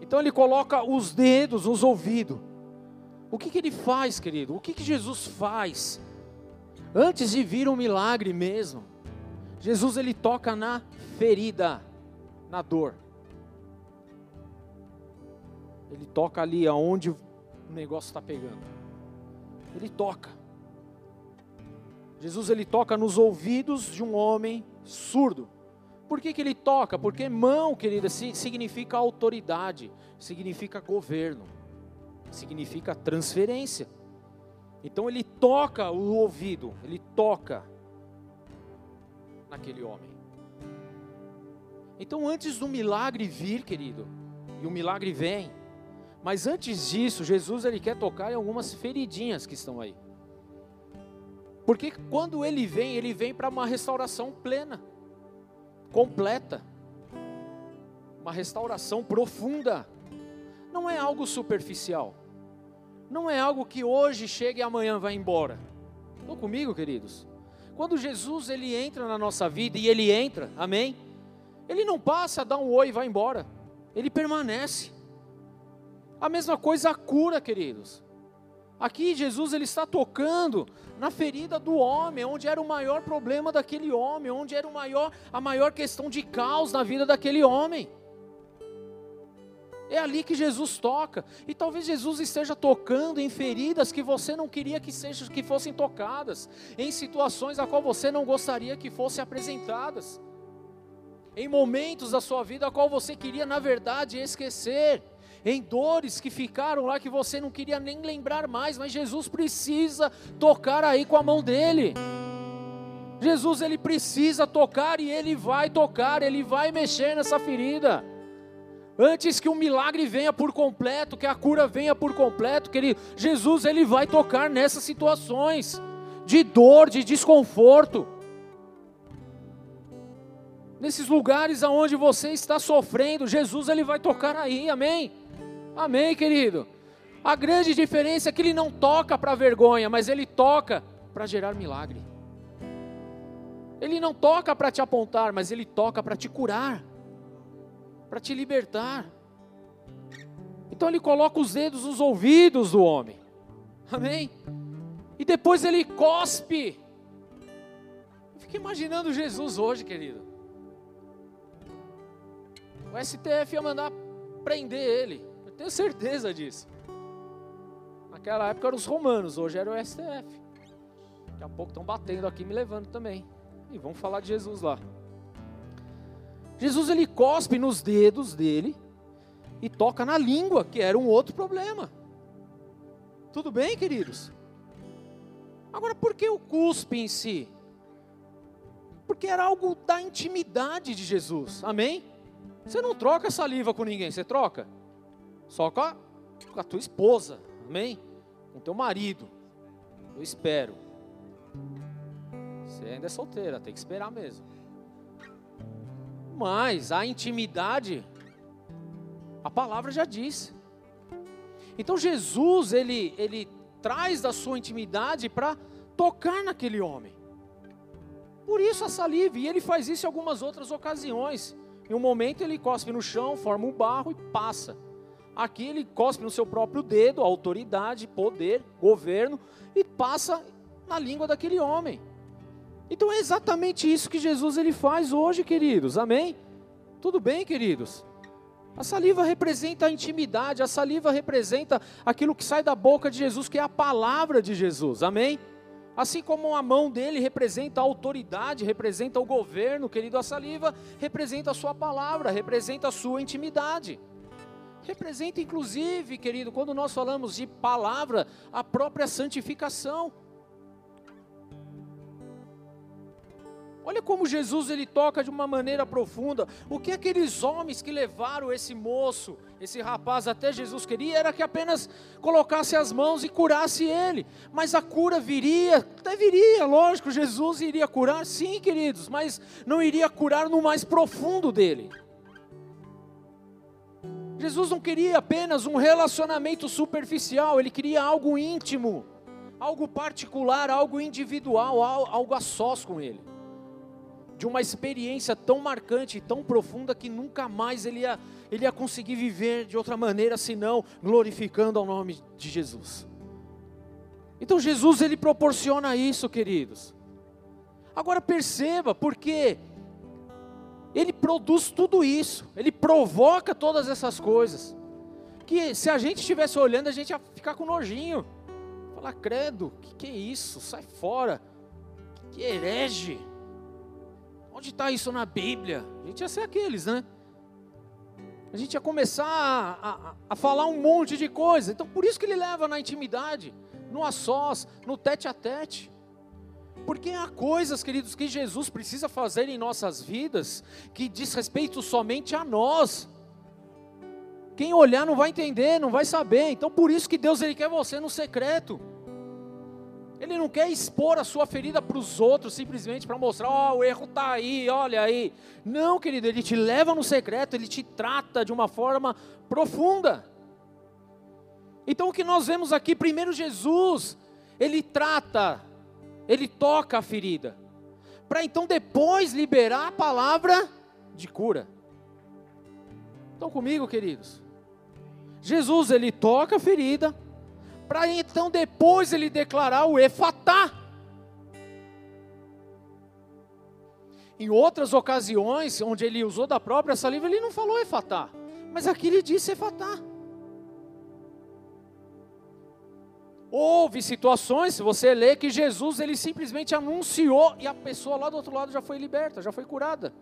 Então ele coloca os dedos nos ouvidos. O que, que ele faz, querido? O que, que Jesus faz? Antes de vir um milagre mesmo, Jesus ele toca na ferida, na dor. Ele toca ali aonde o negócio está pegando. Ele toca. Jesus ele toca nos ouvidos de um homem surdo. Por que, que ele toca? Porque mão, querida, significa autoridade, significa governo, significa transferência. Então ele toca o ouvido, ele toca naquele homem. Então antes do milagre vir, querido, e o milagre vem, mas antes disso, Jesus ele quer tocar em algumas feridinhas que estão aí. Porque quando ele vem, ele vem para uma restauração plena completa, uma restauração profunda. Não é algo superficial. Não é algo que hoje chega e amanhã vai embora. Estão comigo, queridos? Quando Jesus ele entra na nossa vida e ele entra, amém? Ele não passa, dá um oi e vai embora. Ele permanece. A mesma coisa a cura, queridos. Aqui Jesus ele está tocando na ferida do homem, onde era o maior problema daquele homem, onde era o maior, a maior questão de caos na vida daquele homem. É ali que Jesus toca. E talvez Jesus esteja tocando em feridas que você não queria que, sejam, que fossem tocadas, em situações a qual você não gostaria que fossem apresentadas, em momentos da sua vida a qual você queria, na verdade, esquecer em dores que ficaram lá que você não queria nem lembrar mais, mas Jesus precisa tocar aí com a mão dele. Jesus ele precisa tocar e ele vai tocar, ele vai mexer nessa ferida. Antes que o milagre venha por completo, que a cura venha por completo, querido, Jesus ele vai tocar nessas situações de dor, de desconforto. Nesses lugares aonde você está sofrendo, Jesus ele vai tocar aí, amém? Amém, querido? A grande diferença é que ele não toca para vergonha, mas ele toca para gerar milagre. Ele não toca para te apontar, mas ele toca para te curar, para te libertar. Então ele coloca os dedos nos ouvidos do homem. Amém? E depois ele cospe. Fica imaginando Jesus hoje, querido. O STF ia mandar prender ele. Tenho certeza disso. Naquela época eram os romanos, hoje era o STF. Daqui a pouco estão batendo aqui, me levando também. E vamos falar de Jesus lá. Jesus ele cospe nos dedos dele e toca na língua, que era um outro problema. Tudo bem, queridos? Agora, por que o cuspe em si? Porque era algo da intimidade de Jesus, amém? Você não troca saliva com ninguém, você troca? Só com a, com a tua esposa, amém? Com teu marido. Eu espero. Você ainda é solteira, tem que esperar mesmo. Mas a intimidade, a palavra já diz. Então Jesus, ele, ele traz da sua intimidade para tocar naquele homem. Por isso a saliva, e ele faz isso em algumas outras ocasiões. Em um momento ele cospe no chão, forma um barro e passa. Aqui ele cospe no seu próprio dedo, autoridade, poder, governo, e passa na língua daquele homem. Então é exatamente isso que Jesus ele faz hoje, queridos. Amém? Tudo bem, queridos? A saliva representa a intimidade, a saliva representa aquilo que sai da boca de Jesus, que é a palavra de Jesus. Amém? Assim como a mão dele representa a autoridade, representa o governo, querido, a saliva representa a sua palavra, representa a sua intimidade. Representa, inclusive, querido, quando nós falamos de palavra, a própria santificação. Olha como Jesus ele toca de uma maneira profunda. O que aqueles homens que levaram esse moço, esse rapaz até Jesus queria era que apenas colocasse as mãos e curasse ele. Mas a cura viria, até viria, lógico, Jesus iria curar, sim, queridos, mas não iria curar no mais profundo dele. Jesus não queria apenas um relacionamento superficial, ele queria algo íntimo, algo particular, algo individual, algo a sós com ele de uma experiência tão marcante, tão profunda, que nunca mais ele ia, ele ia conseguir viver de outra maneira senão glorificando ao nome de Jesus. Então Jesus ele proporciona isso, queridos. Agora perceba, porque ele produz tudo isso, ele provoca todas essas coisas. Que se a gente estivesse olhando, a gente ia ficar com nojinho. Falar, credo, que que é isso? Sai fora. Que herege. Onde está isso na Bíblia? A gente ia ser aqueles, né? A gente ia começar a, a, a, falar um monte de coisa. Então, por isso que ele leva na intimidade, no a sós, no tete a tete. Porque há coisas, queridos, que Jesus precisa fazer em nossas vidas que diz respeito somente a nós. Quem olhar não vai entender, não vai saber. Então, por isso que Deus ele quer você no secreto. Ele não quer expor a sua ferida para os outros simplesmente para mostrar, ó, oh, o erro está aí, olha aí. Não, querido, ele te leva no secreto, ele te trata de uma forma profunda. Então o que nós vemos aqui, primeiro Jesus, ele trata, ele toca a ferida, para então depois liberar a palavra de cura. Estão comigo, queridos? Jesus, ele toca a ferida, para então depois ele declarar o efatá. Em outras ocasiões, onde ele usou da própria saliva, ele não falou efatá, mas aqui ele disse efatá. Houve situações, se você lê, que Jesus ele simplesmente anunciou e a pessoa lá do outro lado já foi liberta, já foi curada.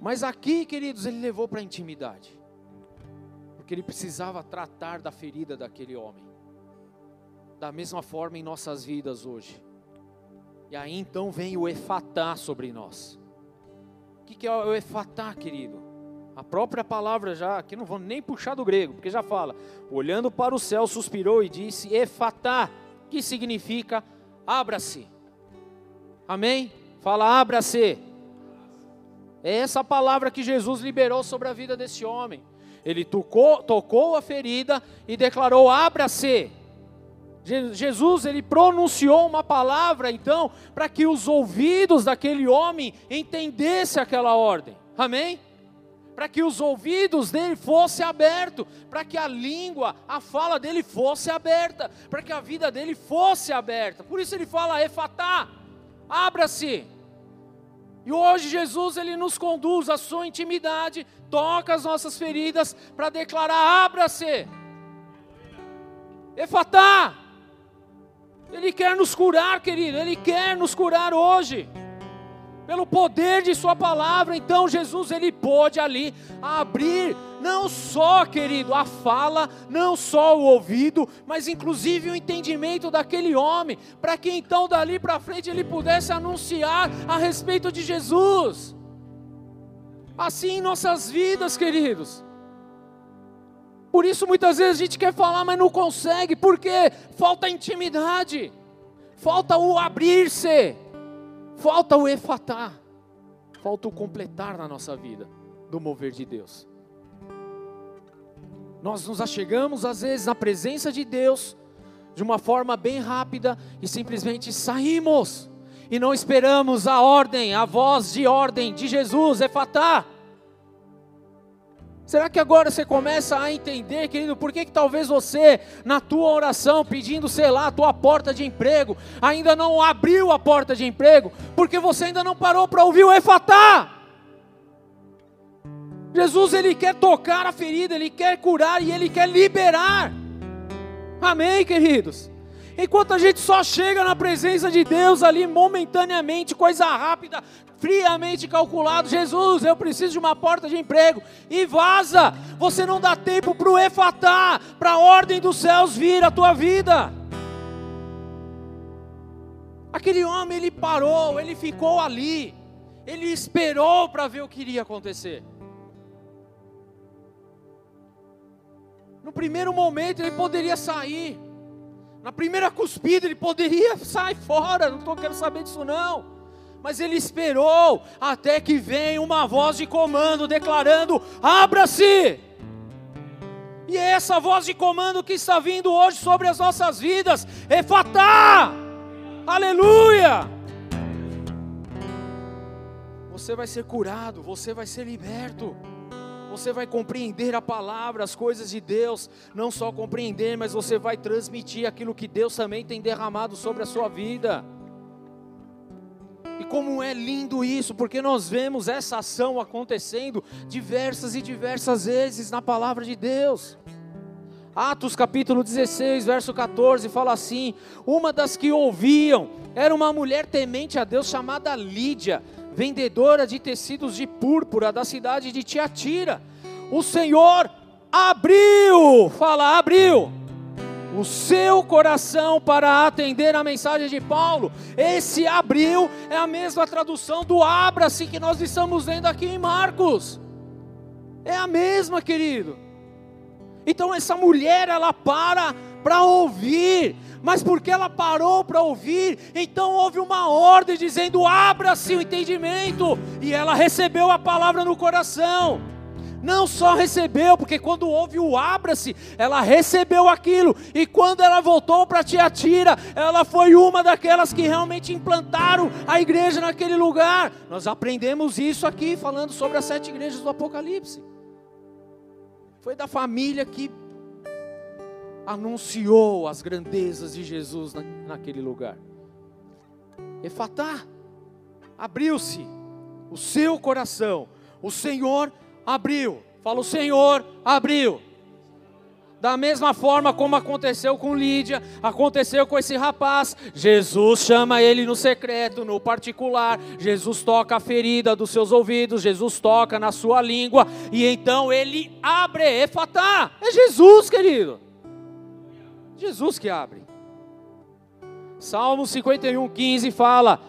Mas aqui, queridos, ele levou para a intimidade, porque ele precisava tratar da ferida daquele homem da mesma forma em nossas vidas hoje. E aí então vem o efatá sobre nós. O que, é o efatá, querido? A própria palavra já, aqui não vou nem puxar do grego, porque já fala, olhando para o céu, suspirou e disse, efatá, que significa abra-se. Amém? Fala, abra-se. É essa palavra que Jesus liberou sobre a vida desse homem. Ele tocou, tocou a ferida e declarou: abra-se. Jesus ele pronunciou uma palavra então para que os ouvidos daquele homem entendessem aquela ordem. Amém? Para que os ouvidos dele fossem abertos, para que a língua, a fala dele fosse aberta, para que a vida dele fosse aberta. Por isso ele fala: "Efatá, abra-se". E hoje Jesus ele nos conduz à sua intimidade, toca as nossas feridas para declarar: "Abra-se". Efatá, ele quer nos curar, querido, Ele quer nos curar hoje. Pelo poder de Sua palavra, então Jesus ele pôde ali abrir, não só, querido, a fala, não só o ouvido, mas inclusive o entendimento daquele homem, para que então dali para frente ele pudesse anunciar a respeito de Jesus. Assim em nossas vidas, queridos. Por isso muitas vezes a gente quer falar, mas não consegue, porque falta intimidade, falta o abrir-se, falta o efatar, falta o completar na nossa vida do mover de Deus. Nós nos achegamos às vezes na presença de Deus de uma forma bem rápida e simplesmente saímos e não esperamos a ordem, a voz de ordem de Jesus, Efatá. Será que agora você começa a entender, querido, por que, que talvez você, na tua oração, pedindo, sei lá, a tua porta de emprego, ainda não abriu a porta de emprego, porque você ainda não parou para ouvir o Efatá? Jesus, ele quer tocar a ferida, ele quer curar e ele quer liberar. Amém, queridos? Enquanto a gente só chega na presença de Deus ali momentaneamente, coisa rápida, friamente calculado, Jesus, eu preciso de uma porta de emprego, e vaza, você não dá tempo para o efatá, para a ordem dos céus vir a tua vida. Aquele homem, ele parou, ele ficou ali, ele esperou para ver o que iria acontecer. No primeiro momento ele poderia sair, na primeira cuspida ele poderia <laughs> sair fora, não estou querendo saber disso não. Mas ele esperou até que venha uma voz de comando declarando: abra-se! E é essa voz de comando que está vindo hoje sobre as nossas vidas. Efatá! Aleluia! Você vai ser curado, você vai ser liberto você vai compreender a palavra, as coisas de Deus, não só compreender, mas você vai transmitir aquilo que Deus também tem derramado sobre a sua vida. E como é lindo isso, porque nós vemos essa ação acontecendo diversas e diversas vezes na palavra de Deus. Atos capítulo 16, verso 14, fala assim: Uma das que ouviam era uma mulher temente a Deus chamada Lídia vendedora de tecidos de púrpura da cidade de Tiatira. O Senhor abriu, fala, abriu o seu coração para atender a mensagem de Paulo. Esse abriu é a mesma tradução do abra-se que nós estamos lendo aqui em Marcos. É a mesma, querido. Então essa mulher ela para para ouvir, mas porque ela parou para ouvir, então houve uma ordem dizendo: abra-se o entendimento, e ela recebeu a palavra no coração. Não só recebeu, porque quando houve o abra-se, ela recebeu aquilo, e quando ela voltou para Tiatira, ela foi uma daquelas que realmente implantaram a igreja naquele lugar. Nós aprendemos isso aqui, falando sobre as sete igrejas do Apocalipse. Foi da família que anunciou as grandezas de Jesus na, naquele lugar. Efatá, abriu-se o seu coração, o Senhor abriu. Fala, o Senhor abriu. Da mesma forma como aconteceu com Lídia, aconteceu com esse rapaz. Jesus chama ele no secreto, no particular. Jesus toca a ferida dos seus ouvidos, Jesus toca na sua língua, e então ele abre. Efatá, é Jesus, querido. Jesus que abre. Salmo 51, 15 fala: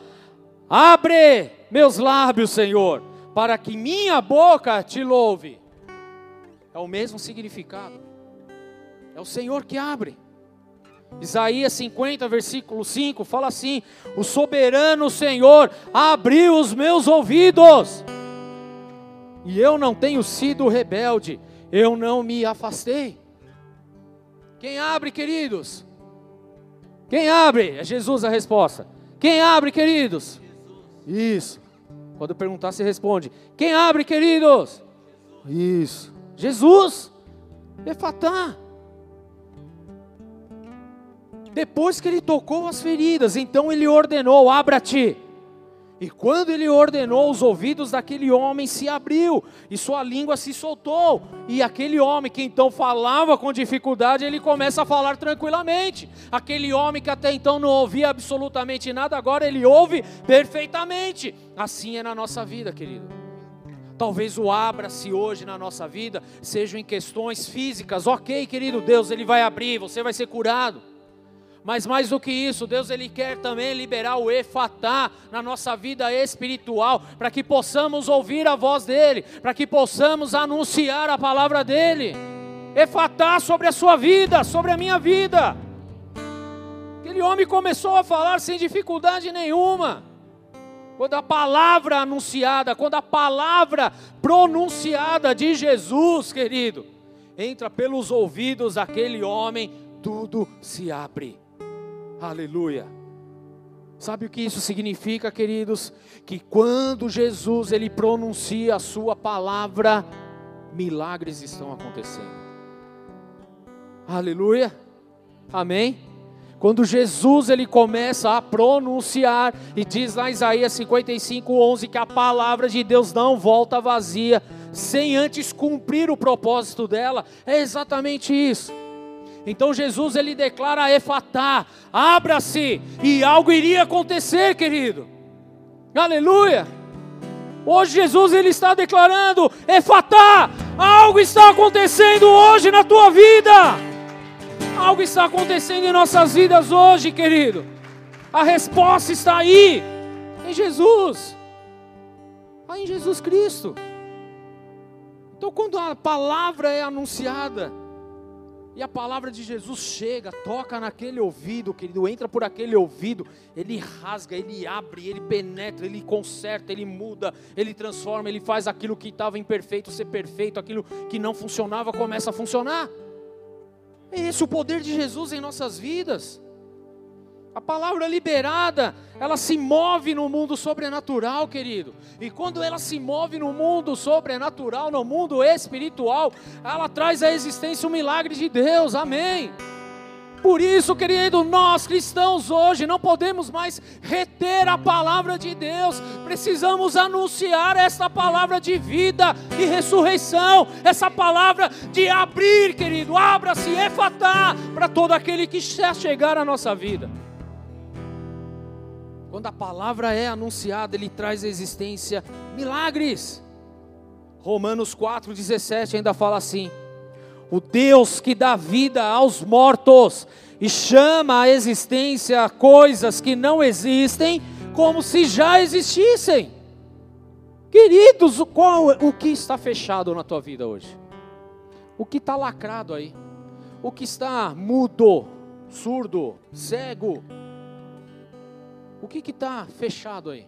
Abre meus lábios, Senhor, para que minha boca te louve. É o mesmo significado. É o Senhor que abre. Isaías 50, versículo 5 fala assim: O soberano Senhor abriu os meus ouvidos, e eu não tenho sido rebelde, eu não me afastei. Quem abre, queridos? Quem abre? É Jesus a resposta. Quem abre, queridos? Isso. Quando perguntar, você responde. Quem abre, queridos? Isso. Jesus. Efatá. Depois que ele tocou as feridas, então ele ordenou: abra-te. E quando ele ordenou, os ouvidos daquele homem se abriu e sua língua se soltou. E aquele homem que então falava com dificuldade, ele começa a falar tranquilamente. Aquele homem que até então não ouvia absolutamente nada, agora ele ouve perfeitamente. Assim é na nossa vida, querido. Talvez o abra-se hoje na nossa vida sejam em questões físicas. Ok, querido Deus, ele vai abrir, você vai ser curado. Mas mais do que isso, Deus ele quer também liberar o efatá na nossa vida espiritual, para que possamos ouvir a voz dele, para que possamos anunciar a palavra dele. Efatá sobre a sua vida, sobre a minha vida. Aquele homem começou a falar sem dificuldade nenhuma. Quando a palavra anunciada, quando a palavra pronunciada de Jesus, querido, entra pelos ouvidos daquele homem, tudo se abre. Aleluia. Sabe o que isso significa, queridos? Que quando Jesus ele pronuncia a sua palavra, milagres estão acontecendo. Aleluia. Amém. Quando Jesus ele começa a pronunciar e diz lá em Isaías 55:11 que a palavra de Deus não volta vazia sem antes cumprir o propósito dela, é exatamente isso. Então Jesus ele declara efatá, abra-se, e algo iria acontecer, querido. Aleluia! Hoje Jesus ele está declarando efatá, algo está acontecendo hoje na tua vida. Algo está acontecendo em nossas vidas hoje, querido. A resposta está aí, em Jesus, aí em Jesus Cristo. Então, quando a palavra é anunciada, e a palavra de Jesus chega, toca naquele ouvido, querido, entra por aquele ouvido, ele rasga, ele abre, ele penetra, ele conserta, ele muda, ele transforma, ele faz aquilo que estava imperfeito ser perfeito, aquilo que não funcionava começa a funcionar. É esse o poder de Jesus em nossas vidas. A palavra liberada, ela se move no mundo sobrenatural, querido. E quando ela se move no mundo sobrenatural, no mundo espiritual, ela traz à existência o milagre de Deus. Amém. Por isso, querido, nós cristãos hoje não podemos mais reter a palavra de Deus, precisamos anunciar essa palavra de vida e ressurreição, essa palavra de abrir, querido, abra-se, efatá, para todo aquele que quer chegar à nossa vida. Quando a palavra é anunciada, ele traz à existência milagres. Romanos 4,17 ainda fala assim: o Deus que dá vida aos mortos e chama à existência coisas que não existem como se já existissem. Queridos, qual, o que está fechado na tua vida hoje? O que está lacrado aí? O que está mudo, surdo, cego? O que está fechado aí?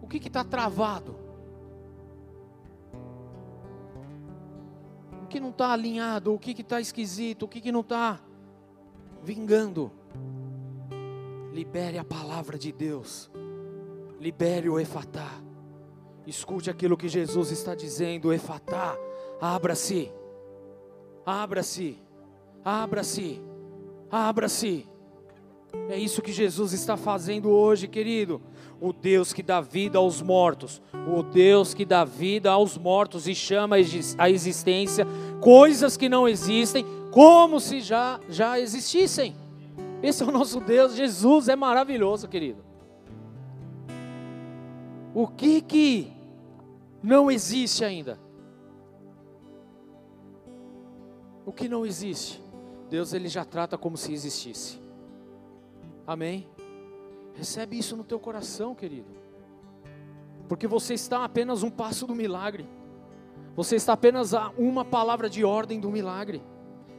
O que está travado? que não está alinhado, o que está esquisito, o que, que não está vingando. Libere a palavra de Deus, libere o efatá. Escute aquilo que Jesus está dizendo, efatá, abra-se, abra-se, abra-se, abra-se. É isso que Jesus está fazendo hoje, querido. O Deus que dá vida aos mortos, o Deus que dá vida aos mortos e chama a existência coisas que não existem, como se já, já existissem. Esse é o nosso Deus, Jesus é maravilhoso, querido. O que que não existe ainda? O que não existe? Deus ele já trata como se existisse. Amém? Recebe isso no teu coração, querido. Porque você está apenas um passo do milagre. Você está apenas a uma palavra de ordem do milagre.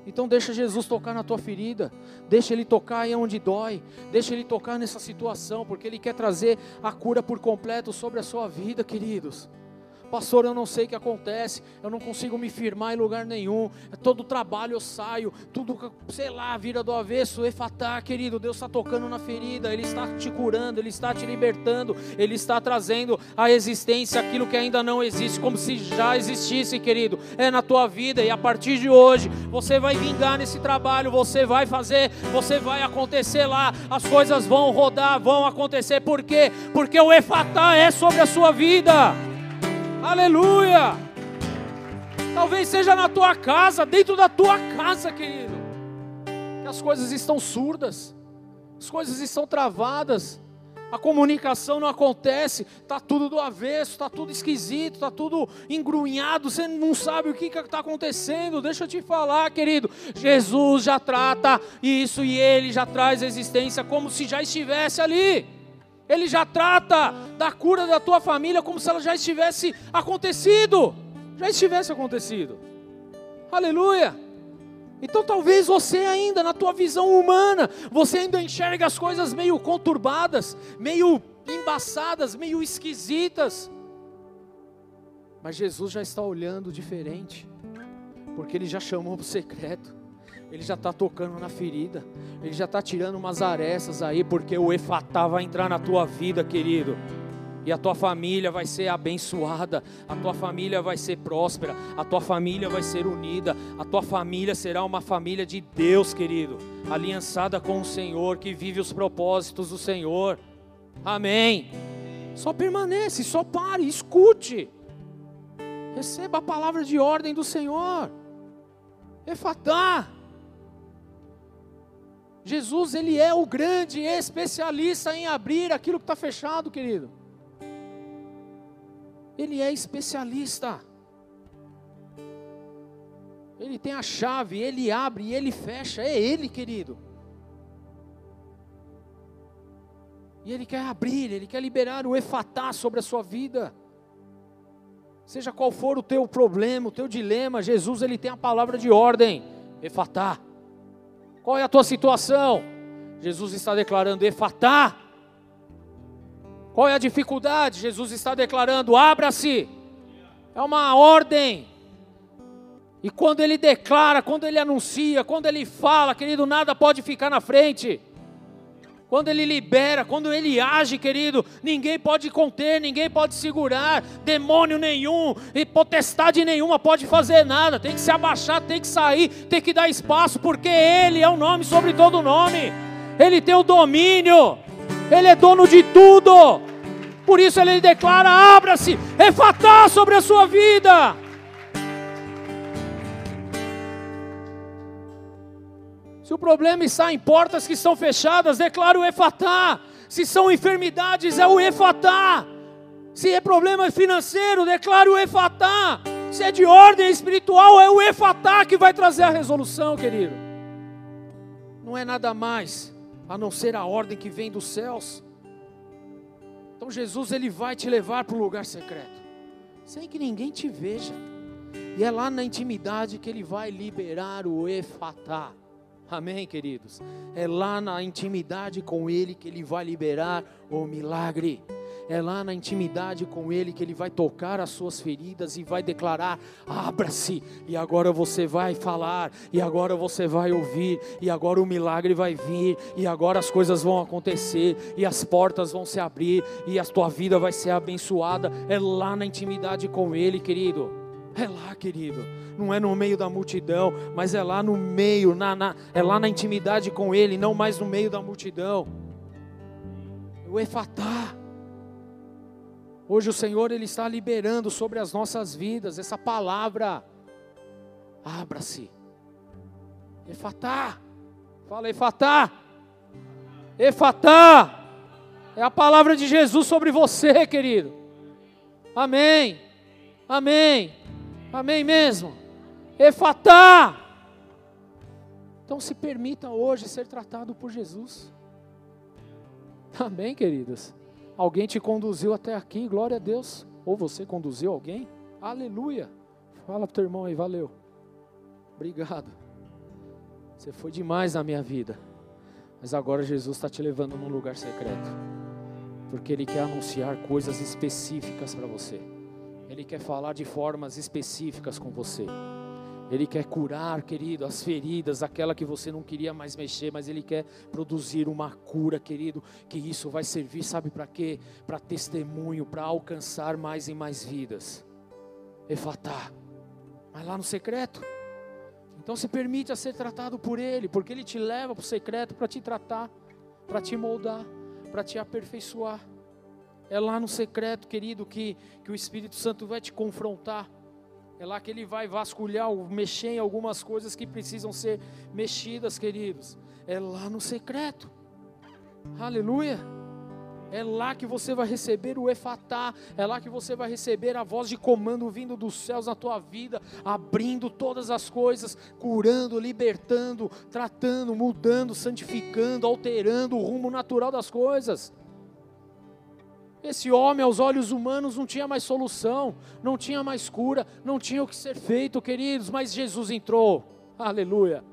Então deixa Jesus tocar na tua ferida, deixa ele tocar aí onde dói, deixa ele tocar nessa situação, porque ele quer trazer a cura por completo sobre a sua vida, queridos. Pastor, eu não sei o que acontece, eu não consigo me firmar em lugar nenhum. Todo trabalho eu saio, tudo, sei lá, vira do avesso. Efatá, querido, Deus está tocando na ferida, Ele está te curando, Ele está te libertando, Ele está trazendo à existência aquilo que ainda não existe, como se já existisse, querido. É na tua vida e a partir de hoje você vai vingar nesse trabalho, você vai fazer, você vai acontecer lá, as coisas vão rodar, vão acontecer. Por quê? Porque o Efatá é sobre a sua vida. Aleluia! Talvez seja na tua casa, dentro da tua casa, querido, que as coisas estão surdas, as coisas estão travadas, a comunicação não acontece, está tudo do avesso, está tudo esquisito, está tudo engrunhado, você não sabe o que está acontecendo. Deixa eu te falar, querido, Jesus já trata isso e ele já traz a existência como se já estivesse ali. Ele já trata da cura da tua família como se ela já estivesse acontecido. Já estivesse acontecido. Aleluia. Então talvez você ainda, na tua visão humana, você ainda enxerga as coisas meio conturbadas, meio embaçadas, meio esquisitas. Mas Jesus já está olhando diferente. Porque Ele já chamou para o secreto. Ele já está tocando na ferida. Ele já está tirando umas arestas aí, porque o Efatá vai entrar na tua vida, querido. E a tua família vai ser abençoada, a tua família vai ser próspera, a tua família vai ser unida, a tua família será uma família de Deus, querido, aliançada com o Senhor, que vive os propósitos do Senhor. Amém. Só permanece, só pare, escute. Receba a palavra de ordem do Senhor. Efatá. Jesus, ele é o grande especialista em abrir aquilo que está fechado, querido. Ele é especialista. Ele tem a chave, ele abre ele fecha. É ele, querido. E ele quer abrir, ele quer liberar o efatá sobre a sua vida. Seja qual for o teu problema, o teu dilema, Jesus ele tem a palavra de ordem. Efatá. Qual é a tua situação? Jesus está declarando: Efatá. Qual é a dificuldade? Jesus está declarando: abra-se. É uma ordem. E quando ele declara, quando ele anuncia, quando ele fala, querido, nada pode ficar na frente. Quando ele libera, quando ele age, querido, ninguém pode conter, ninguém pode segurar, demônio nenhum e potestade nenhuma pode fazer nada. Tem que se abaixar, tem que sair, tem que dar espaço, porque ele é o nome sobre todo nome. Ele tem o domínio. Ele é dono de tudo. Por isso ele declara: abra-se, é fatal sobre a sua vida. Se o problema está em portas que estão fechadas, declara o efatá. Se são enfermidades, é o efatá. Se é problema financeiro, declara o efatá. Se é de ordem espiritual, é o efatá que vai trazer a resolução, querido. Não é nada mais a não ser a ordem que vem dos céus. Então Jesus ele vai te levar para o lugar secreto, sem que ninguém te veja. E é lá na intimidade que ele vai liberar o efatá. Amém, queridos? É lá na intimidade com Ele que Ele vai liberar o milagre. É lá na intimidade com Ele que Ele vai tocar as suas feridas e vai declarar: abra-se, e agora você vai falar, e agora você vai ouvir, e agora o milagre vai vir, e agora as coisas vão acontecer, e as portas vão se abrir, e a tua vida vai ser abençoada. É lá na intimidade com Ele, querido. É lá, querido não é no meio da multidão, mas é lá no meio, na, na, é lá na intimidade com Ele, não mais no meio da multidão. O Efatá. Hoje o Senhor Ele está liberando sobre as nossas vidas essa palavra. Abra-se. Efatá. Fala Efatá. Efatá. É a palavra de Jesus sobre você, querido. Amém. Amém. Amém mesmo. Efatá. Então se permita hoje ser tratado por Jesus. Amém, queridos? Alguém te conduziu até aqui, glória a Deus. Ou você conduziu alguém? Aleluia. Fala pro teu irmão aí, valeu. Obrigado. Você foi demais na minha vida. Mas agora Jesus está te levando num lugar secreto. Porque Ele quer anunciar coisas específicas para você. Ele quer falar de formas específicas com você. Ele quer curar, querido, as feridas, aquela que você não queria mais mexer, mas Ele quer produzir uma cura, querido, que isso vai servir, sabe para quê? Para testemunho, para alcançar mais e mais vidas. Efatá, mas lá no secreto. Então se permita ser tratado por Ele, porque Ele te leva para o secreto para te tratar, para te moldar, para te aperfeiçoar. É lá no secreto, querido, que, que o Espírito Santo vai te confrontar é lá que ele vai vasculhar, mexer em algumas coisas que precisam ser mexidas, queridos. É lá no secreto. Aleluia. É lá que você vai receber o efatá, é lá que você vai receber a voz de comando vindo dos céus na tua vida, abrindo todas as coisas, curando, libertando, tratando, mudando, santificando, alterando o rumo natural das coisas. Esse homem, aos olhos humanos, não tinha mais solução, não tinha mais cura, não tinha o que ser feito, queridos, mas Jesus entrou. Aleluia.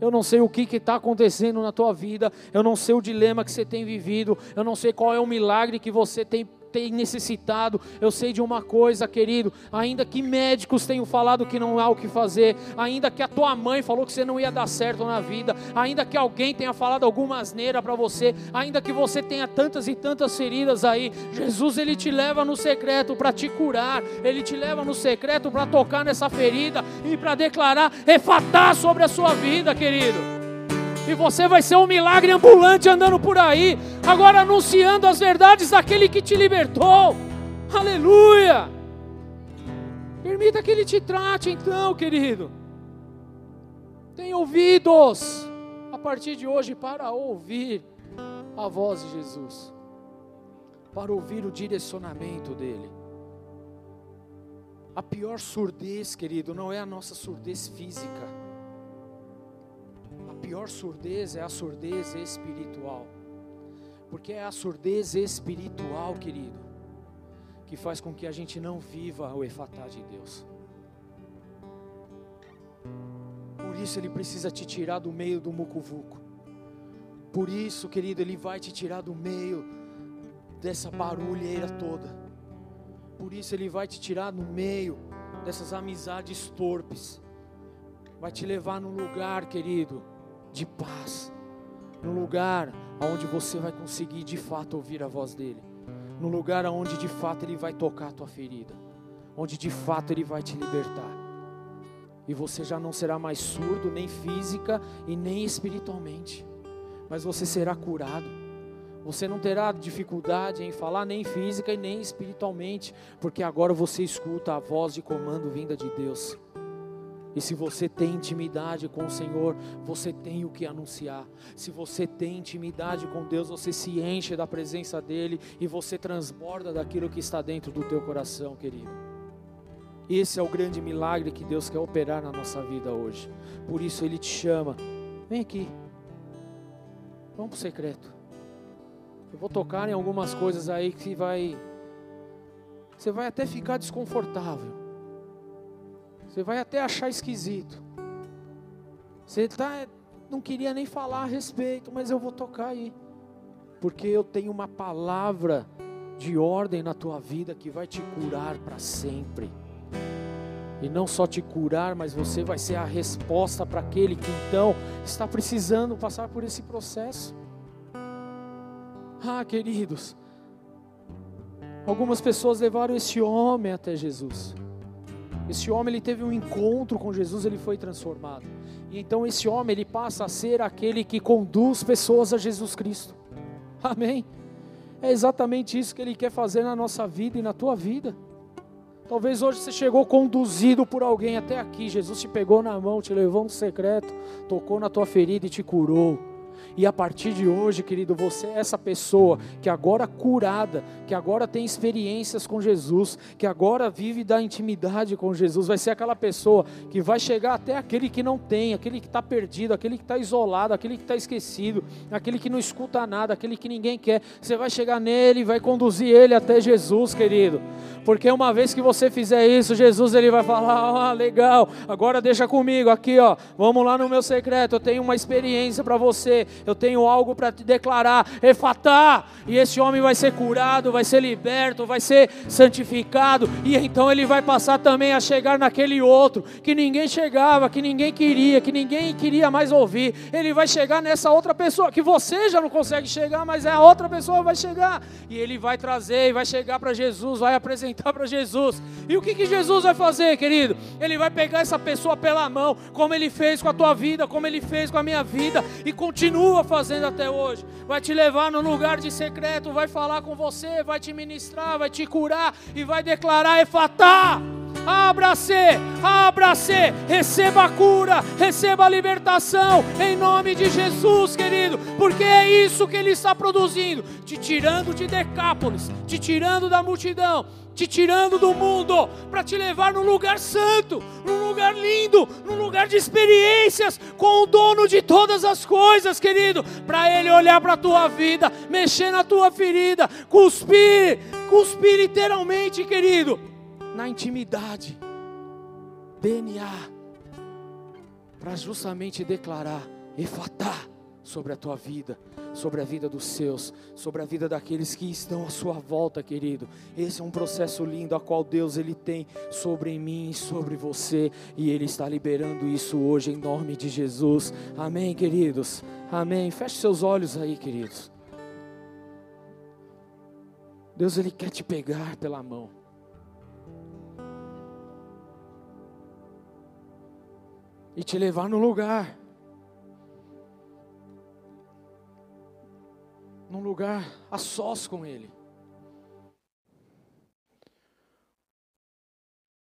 Eu não sei o que está acontecendo na tua vida, eu não sei o dilema que você tem vivido, eu não sei qual é o milagre que você tem tem necessitado. Eu sei de uma coisa, querido, ainda que médicos tenham falado que não há o que fazer, ainda que a tua mãe falou que você não ia dar certo na vida, ainda que alguém tenha falado alguma asneira para você, ainda que você tenha tantas e tantas feridas aí, Jesus ele te leva no secreto para te curar, ele te leva no secreto para tocar nessa ferida e para declarar, refatar sobre a sua vida, querido e você vai ser um milagre ambulante andando por aí, agora anunciando as verdades daquele que te libertou. Aleluia! Permita que ele te trate então, querido. Tem ouvidos a partir de hoje para ouvir a voz de Jesus, para ouvir o direcionamento dele. A pior surdez, querido, não é a nossa surdez física pior surdez é a surdez espiritual. Porque é a surdez espiritual, querido, que faz com que a gente não viva o efatá de Deus. Por isso ele precisa te tirar do meio do mucuvuco. Por isso, querido, ele vai te tirar do meio dessa barulheira toda. Por isso ele vai te tirar do meio dessas amizades torpes. Vai te levar num lugar, querido, de paz, no lugar onde você vai conseguir de fato ouvir a voz dele, no lugar onde de fato ele vai tocar a tua ferida, onde de fato ele vai te libertar. E você já não será mais surdo, nem física e nem espiritualmente, mas você será curado. Você não terá dificuldade em falar nem física e nem espiritualmente, porque agora você escuta a voz de comando vinda de Deus. E se você tem intimidade com o Senhor, você tem o que anunciar. Se você tem intimidade com Deus, você se enche da presença dEle e você transborda daquilo que está dentro do teu coração, querido. Esse é o grande milagre que Deus quer operar na nossa vida hoje. Por isso Ele te chama. Vem aqui. Vamos para o secreto. Eu vou tocar em algumas coisas aí que vai. Você vai até ficar desconfortável. Você vai até achar esquisito. Você tá, não queria nem falar a respeito, mas eu vou tocar aí. Porque eu tenho uma palavra de ordem na tua vida que vai te curar para sempre. E não só te curar, mas você vai ser a resposta para aquele que então está precisando passar por esse processo. Ah, queridos, algumas pessoas levaram esse homem até Jesus. Esse homem ele teve um encontro com Jesus, ele foi transformado. E então esse homem ele passa a ser aquele que conduz pessoas a Jesus Cristo. <laughs> Amém. É exatamente isso que ele quer fazer na nossa vida e na tua vida. Talvez hoje você chegou conduzido por alguém até aqui. Jesus te pegou na mão, te levou no secreto, tocou na tua ferida e te curou. E a partir de hoje, querido, você é essa pessoa que agora curada, que agora tem experiências com Jesus, que agora vive da intimidade com Jesus, vai ser aquela pessoa que vai chegar até aquele que não tem, aquele que está perdido, aquele que está isolado, aquele que está esquecido, aquele que não escuta nada, aquele que ninguém quer. Você vai chegar nele e vai conduzir ele até Jesus, querido. Porque uma vez que você fizer isso, Jesus ele vai falar: "Ah, legal, agora deixa comigo aqui, ó. Vamos lá no meu secreto, eu tenho uma experiência para você eu tenho algo para te declarar, efatá, e esse homem vai ser curado, vai ser liberto, vai ser santificado, e então ele vai passar também a chegar naquele outro, que ninguém chegava, que ninguém queria, que ninguém queria mais ouvir, ele vai chegar nessa outra pessoa, que você já não consegue chegar, mas é a outra pessoa vai chegar, e ele vai trazer, e vai chegar para Jesus, vai apresentar para Jesus, e o que, que Jesus vai fazer, querido? Ele vai pegar essa pessoa pela mão, como ele fez com a tua vida, como ele fez com a minha vida, e continua continua fazendo até hoje. Vai te levar no lugar de secreto, vai falar com você, vai te ministrar, vai te curar e vai declarar efatá. Abra-se, abra-se, receba a cura, receba a libertação, em nome de Jesus, querido, porque é isso que Ele está produzindo, te tirando de Decápolis, te tirando da multidão, te tirando do mundo, para te levar num lugar santo, num lugar lindo, num lugar de experiências com o dono de todas as coisas, querido, para Ele olhar para a tua vida, mexer na tua ferida, cuspir, cuspir literalmente, querido, na intimidade, DNA, para justamente declarar: Efatá, sobre a tua vida, sobre a vida dos seus, sobre a vida daqueles que estão à sua volta, querido. Esse é um processo lindo a qual Deus ele tem sobre mim e sobre você, e ele está liberando isso hoje em nome de Jesus. Amém, queridos. Amém. Feche seus olhos aí, queridos. Deus ele quer te pegar pela mão. E te levar no lugar num lugar a sós com Ele.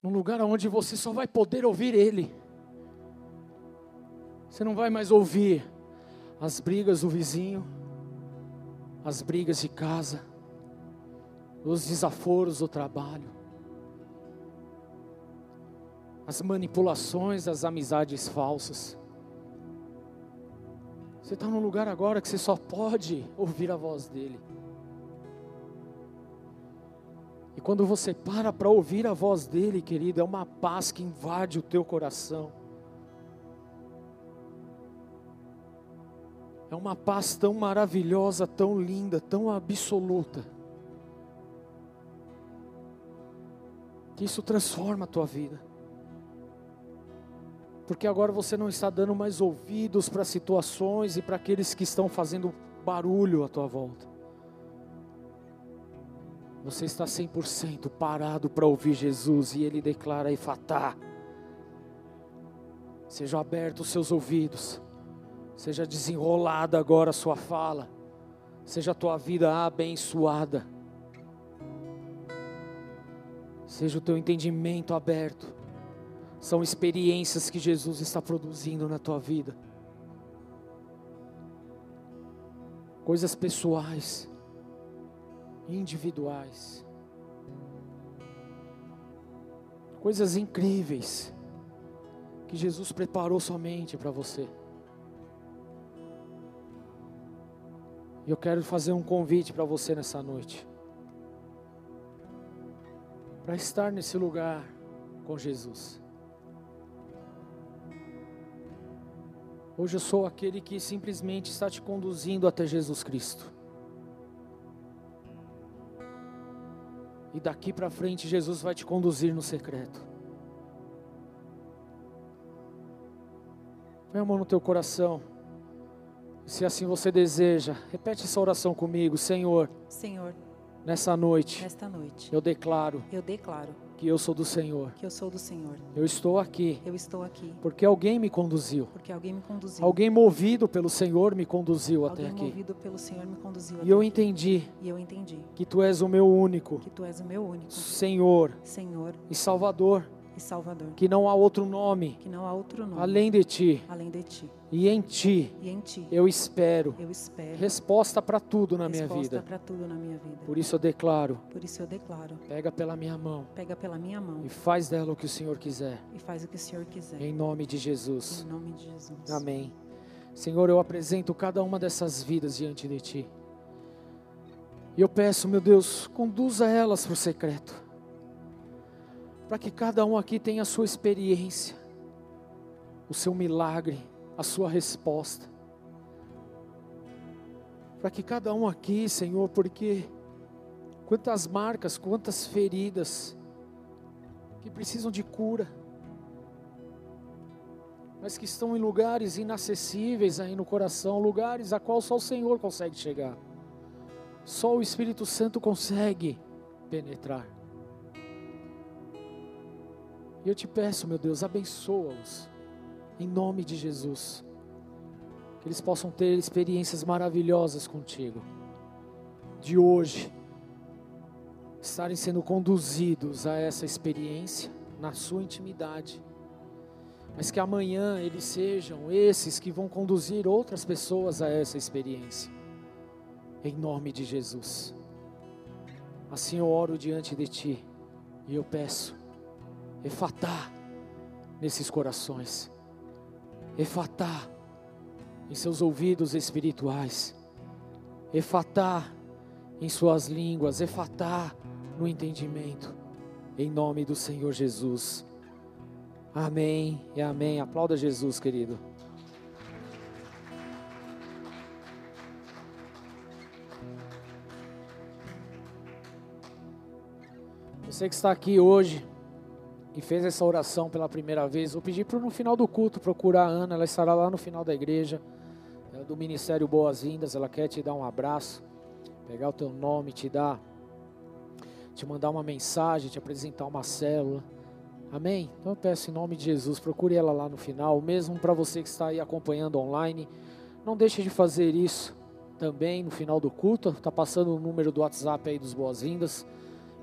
Num lugar onde você só vai poder ouvir Ele. Você não vai mais ouvir as brigas do vizinho, as brigas de casa, os desaforos do trabalho, as manipulações das amizades falsas. Você está num lugar agora que você só pode ouvir a voz dele. E quando você para para ouvir a voz dele, querido, é uma paz que invade o teu coração. É uma paz tão maravilhosa, tão linda, tão absoluta. Que isso transforma a tua vida porque agora você não está dando mais ouvidos para situações e para aqueles que estão fazendo barulho à tua volta. Você está 100% parado para ouvir Jesus e ele declara: Efatá. Seja aberto os seus ouvidos, seja desenrolada agora a sua fala, seja a tua vida abençoada, seja o teu entendimento aberto são experiências que Jesus está produzindo na tua vida. Coisas pessoais, individuais. Coisas incríveis que Jesus preparou somente para você. E eu quero fazer um convite para você nessa noite. Para estar nesse lugar com Jesus. Hoje eu sou aquele que simplesmente está te conduzindo até Jesus Cristo. E daqui para frente Jesus vai te conduzir no secreto. Põe a mão no teu coração. Se assim você deseja, repete essa oração comigo, Senhor. Senhor. Nessa noite. Nesta noite. Eu declaro. Eu declaro que eu sou do Senhor. Que eu sou do Senhor. Eu estou aqui. Eu estou aqui. Porque alguém me conduziu. Porque alguém me conduziu. Alguém movido pelo Senhor me conduziu alguém até aqui. movido pelo Senhor me conduziu e até eu entendi. E eu entendi. Que tu és o meu único. Que tu és o meu único. Senhor. Senhor. E Salvador. E Salvador. Que não há outro nome. Que não há outro nome. Além de ti. Além de ti. E em ti, e em ti eu espero, eu espero resposta para tudo na minha resposta vida. para tudo na minha vida. Por isso eu declaro, Por isso eu declaro, pega pela minha mão pega pela minha mão e faz dela o que o Senhor quiser. e faz o que o Senhor quiser. Em nome de Jesus. Em nome de Jesus. Amém. Senhor, eu apresento cada uma dessas vidas diante de ti. E eu peço, meu Deus, conduza elas para o secreto. Para que cada um aqui tenha a sua experiência, o seu milagre, a sua resposta. Para que cada um aqui, Senhor, porque quantas marcas, quantas feridas que precisam de cura, mas que estão em lugares inacessíveis aí no coração, lugares a qual só o Senhor consegue chegar. Só o Espírito Santo consegue penetrar. E eu te peço, meu Deus, abençoa-os em nome de Jesus. Que eles possam ter experiências maravilhosas contigo. De hoje, estarem sendo conduzidos a essa experiência na sua intimidade. Mas que amanhã eles sejam esses que vão conduzir outras pessoas a essa experiência. Em nome de Jesus. Assim eu oro diante de ti e eu peço, efatar nesses corações, efatar em seus ouvidos espirituais, efatar em suas línguas, efatar no entendimento, em nome do Senhor Jesus. Amém e amém. Aplauda Jesus, querido. Você que está aqui hoje, e fez essa oração pela primeira vez, vou pedir para no final do culto procurar a Ana, ela estará lá no final da igreja, é do Ministério Boas-Vindas, ela quer te dar um abraço, pegar o teu nome, te dar, te mandar uma mensagem, te apresentar uma célula. Amém? Então eu peço em nome de Jesus, procure ela lá no final, mesmo para você que está aí acompanhando online, não deixe de fazer isso também no final do culto, está passando o número do WhatsApp aí dos boas-vindas.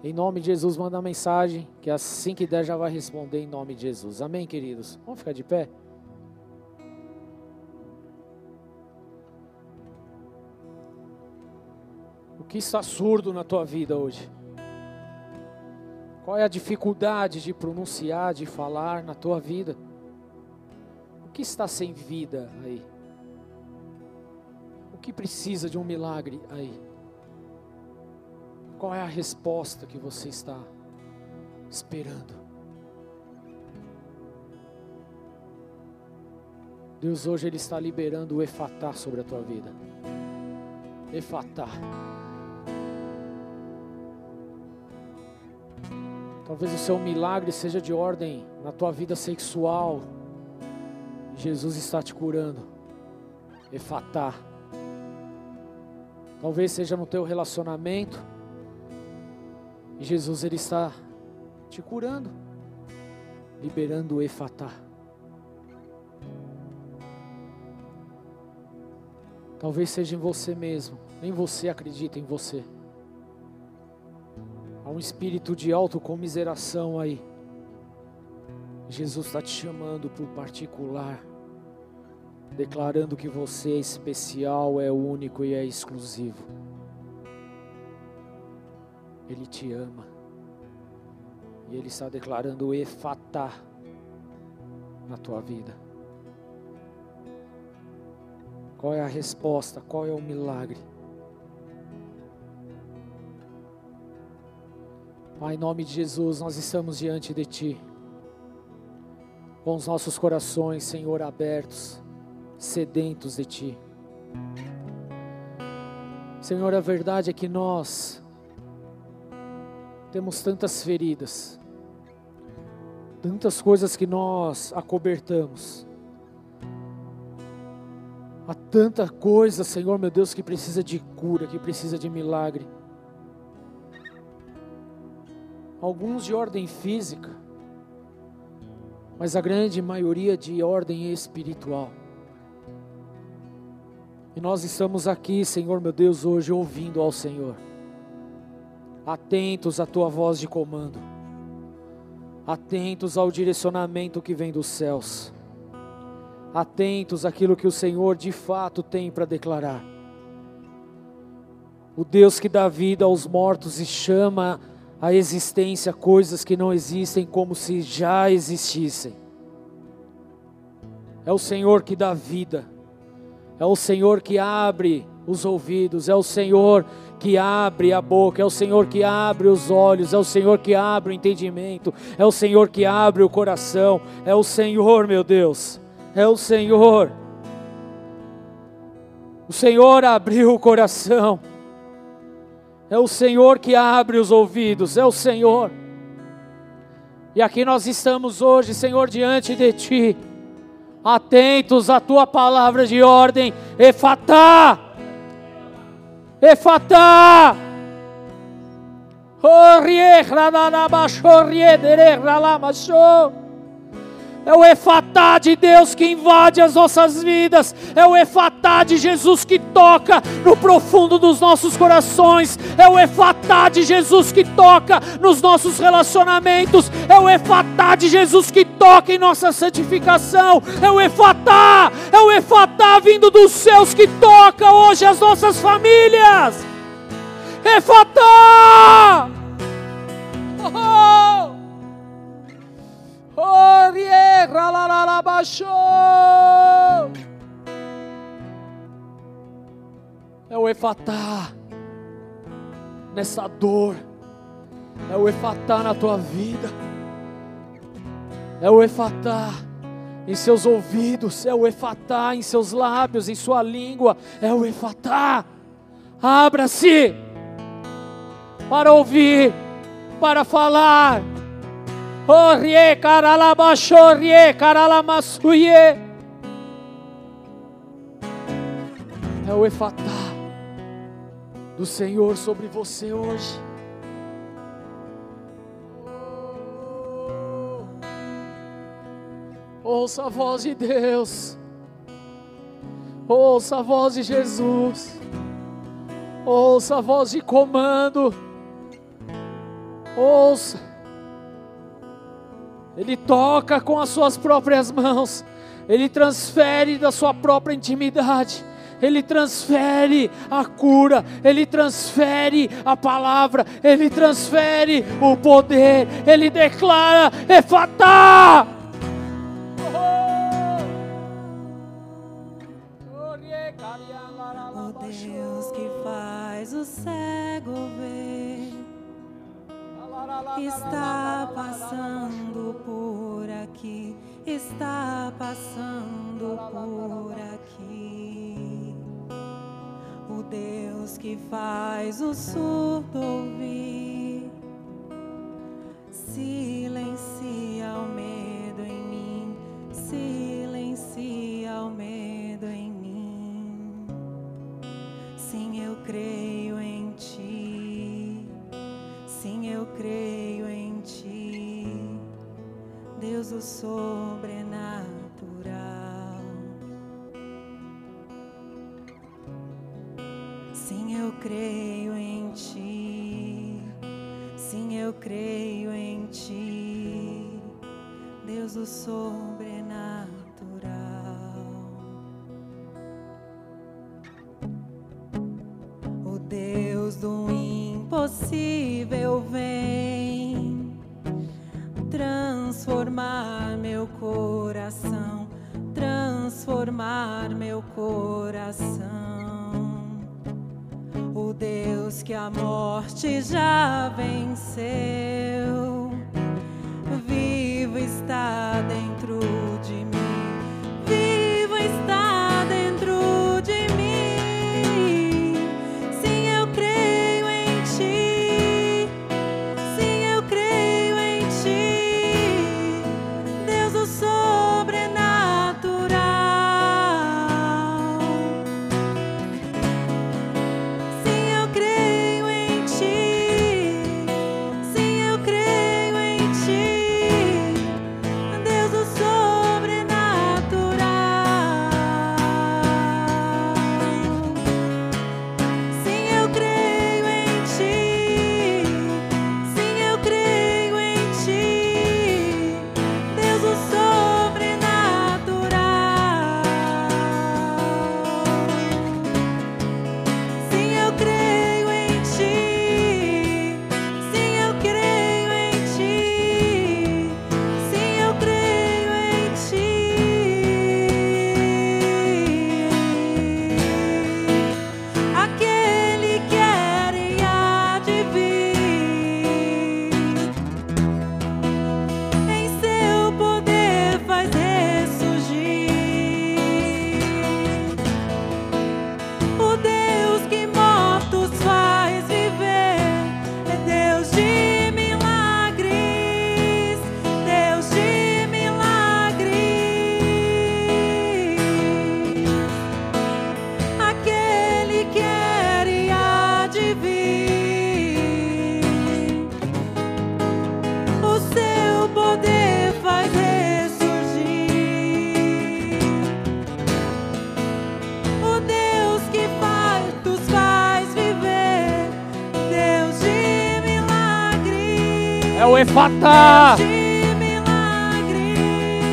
Em nome de Jesus, manda mensagem, que assim que der já vai responder em nome de Jesus. Amém, queridos? Vamos ficar de pé? O que está surdo na tua vida hoje? Qual é a dificuldade de pronunciar, de falar na tua vida? O que está sem vida aí? O que precisa de um milagre aí? Qual é a resposta que você está esperando? Deus hoje Ele está liberando o efatá sobre a tua vida. Efatá. Talvez o seu milagre seja de ordem na tua vida sexual. Jesus está te curando. Efatá. Talvez seja no teu relacionamento e Jesus ele está te curando, liberando o efatá. Talvez seja em você mesmo, nem você acredita em você. Há um espírito de autocomiseração aí. Jesus está te chamando o particular, declarando que você é especial, é único e é exclusivo. Ele te ama. E Ele está declarando o efatá na tua vida. Qual é a resposta? Qual é o milagre? Pai, em nome de Jesus, nós estamos diante de Ti, com os nossos corações, Senhor, abertos, sedentos de Ti. Senhor, a verdade é que nós temos tantas feridas, tantas coisas que nós acobertamos. Há tanta coisa, Senhor meu Deus, que precisa de cura, que precisa de milagre. Alguns de ordem física, mas a grande maioria de ordem espiritual. E nós estamos aqui, Senhor meu Deus, hoje ouvindo ao Senhor atentos à tua voz de comando, atentos ao direcionamento que vem dos céus, atentos àquilo que o Senhor de fato tem para declarar. O Deus que dá vida aos mortos e chama à existência coisas que não existem como se já existissem. É o Senhor que dá vida, é o Senhor que abre os ouvidos, é o Senhor que abre a boca, é o Senhor que abre os olhos, é o Senhor que abre o entendimento, é o Senhor que abre o coração, é o Senhor, meu Deus, é o Senhor. O Senhor abriu o coração, é o Senhor que abre os ouvidos, é o Senhor. E aqui nós estamos hoje, Senhor, diante de Ti, atentos à Tua palavra de ordem, Efatá è fatta! Oh, rieh, la la la, ma so rieh, la ma so. É o efatá de Deus que invade as nossas vidas. É o efatá de Jesus que toca no profundo dos nossos corações. É o efatá de Jesus que toca nos nossos relacionamentos. É o efatá de Jesus que toca em nossa santificação. É o efatá, é o efatá vindo dos céus que toca hoje as nossas famílias. Efatá! Oh! É o efatá nessa dor, é o efatá na tua vida, é o efatá em seus ouvidos, é o efatá em seus lábios, em sua língua, é o efatá. Abra-se para ouvir para falar. Orie caralabachorie caralamassuie. É o efatá do Senhor sobre você hoje. Ouça a voz de Deus. Ouça a voz de Jesus. Ouça a voz de comando. Ouça. Ele toca com as suas próprias mãos. Ele transfere da sua própria intimidade. Ele transfere a cura, Ele transfere a palavra, Ele transfere o poder, Ele declara: Efatá! Está passando por aqui, está passando por aqui. O Deus que faz o surdo ouvir silencia o medo em mim, silencia o medo em mim. Sim, eu creio em ti. Sim, eu creio em ti. Deus o sobrenatural. Sim, eu creio em ti. Sim, eu creio em ti. Deus o sobrenatural. Coração. O Deus que a morte já venceu, o efatá.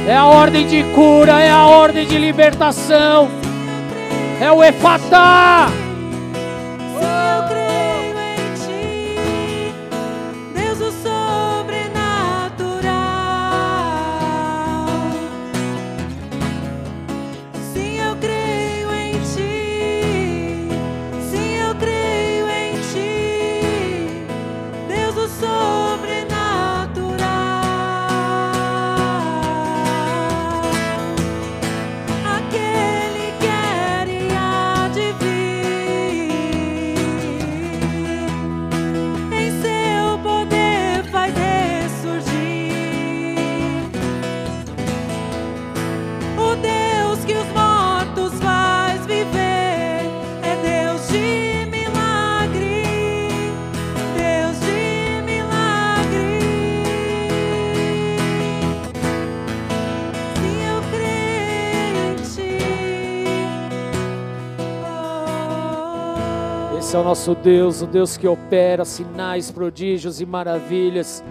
É a ordem de cura, é a ordem de libertação. É o efatá. Nosso Deus, o Deus que opera sinais, prodígios e maravilhas.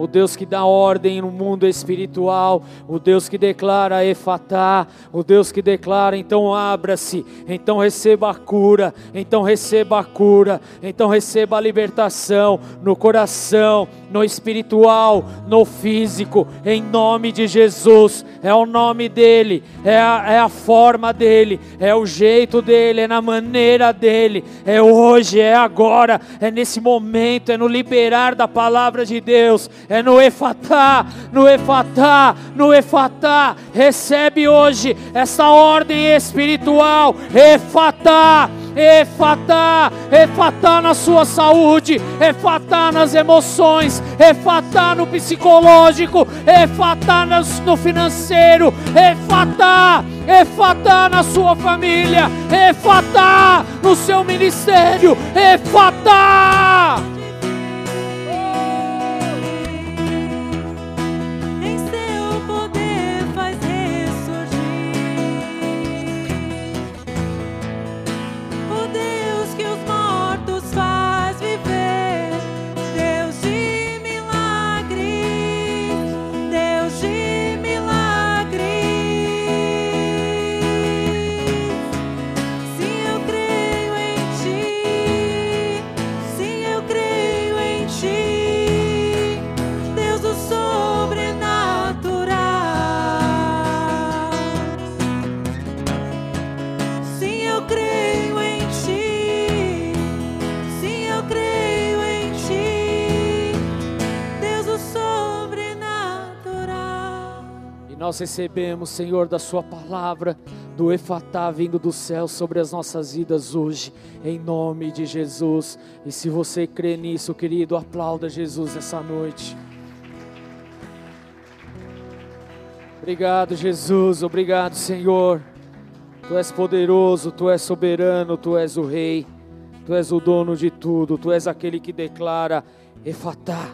O Deus que dá ordem no mundo espiritual, o Deus que declara efatá, o Deus que declara então abra-se, então receba a cura, então receba a cura, então receba a libertação no coração, no espiritual, no físico, em nome de Jesus. É o nome dele, é a, é a forma dele, é o jeito dele, é na maneira dele, é hoje, é agora, é nesse momento, é no liberar da palavra de Deus, é no efatá, no efatá, no efatá. Recebe hoje essa ordem espiritual, efatá. Efatá, efatá na sua saúde, efatá nas emoções, efatá no psicológico, efatá no financeiro, efatá, efatá na sua família, efatá no seu ministério, efatá. Nós recebemos, Senhor, da Sua palavra, do Efatá vindo do céu sobre as nossas vidas hoje, em nome de Jesus. E se você crê nisso, querido, aplauda Jesus essa noite. Obrigado, Jesus, obrigado, Senhor. Tu és poderoso, Tu és soberano, Tu és o Rei, Tu és o dono de tudo, Tu és aquele que declara Efatá.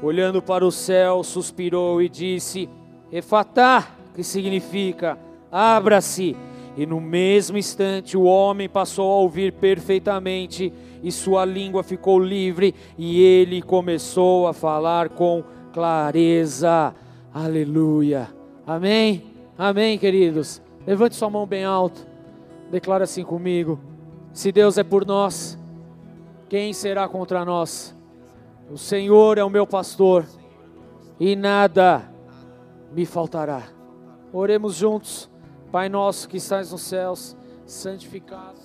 Olhando para o céu, suspirou e disse: Efatá, que significa abra-se. E no mesmo instante o homem passou a ouvir perfeitamente, e sua língua ficou livre, e ele começou a falar com clareza. Aleluia. Amém? Amém, queridos. Levante sua mão bem alto. Declara assim comigo: Se Deus é por nós, quem será contra nós? O Senhor é o meu pastor e nada me faltará. Oremos juntos. Pai nosso que estás nos céus, santificado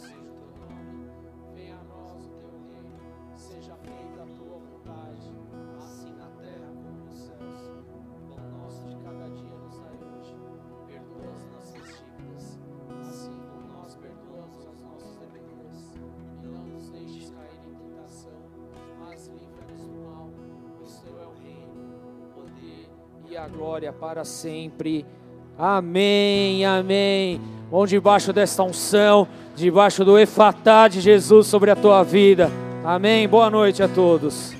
glória para sempre. Amém, amém. Vão debaixo desta unção, debaixo do efatá de Jesus sobre a tua vida. Amém. Boa noite a todos.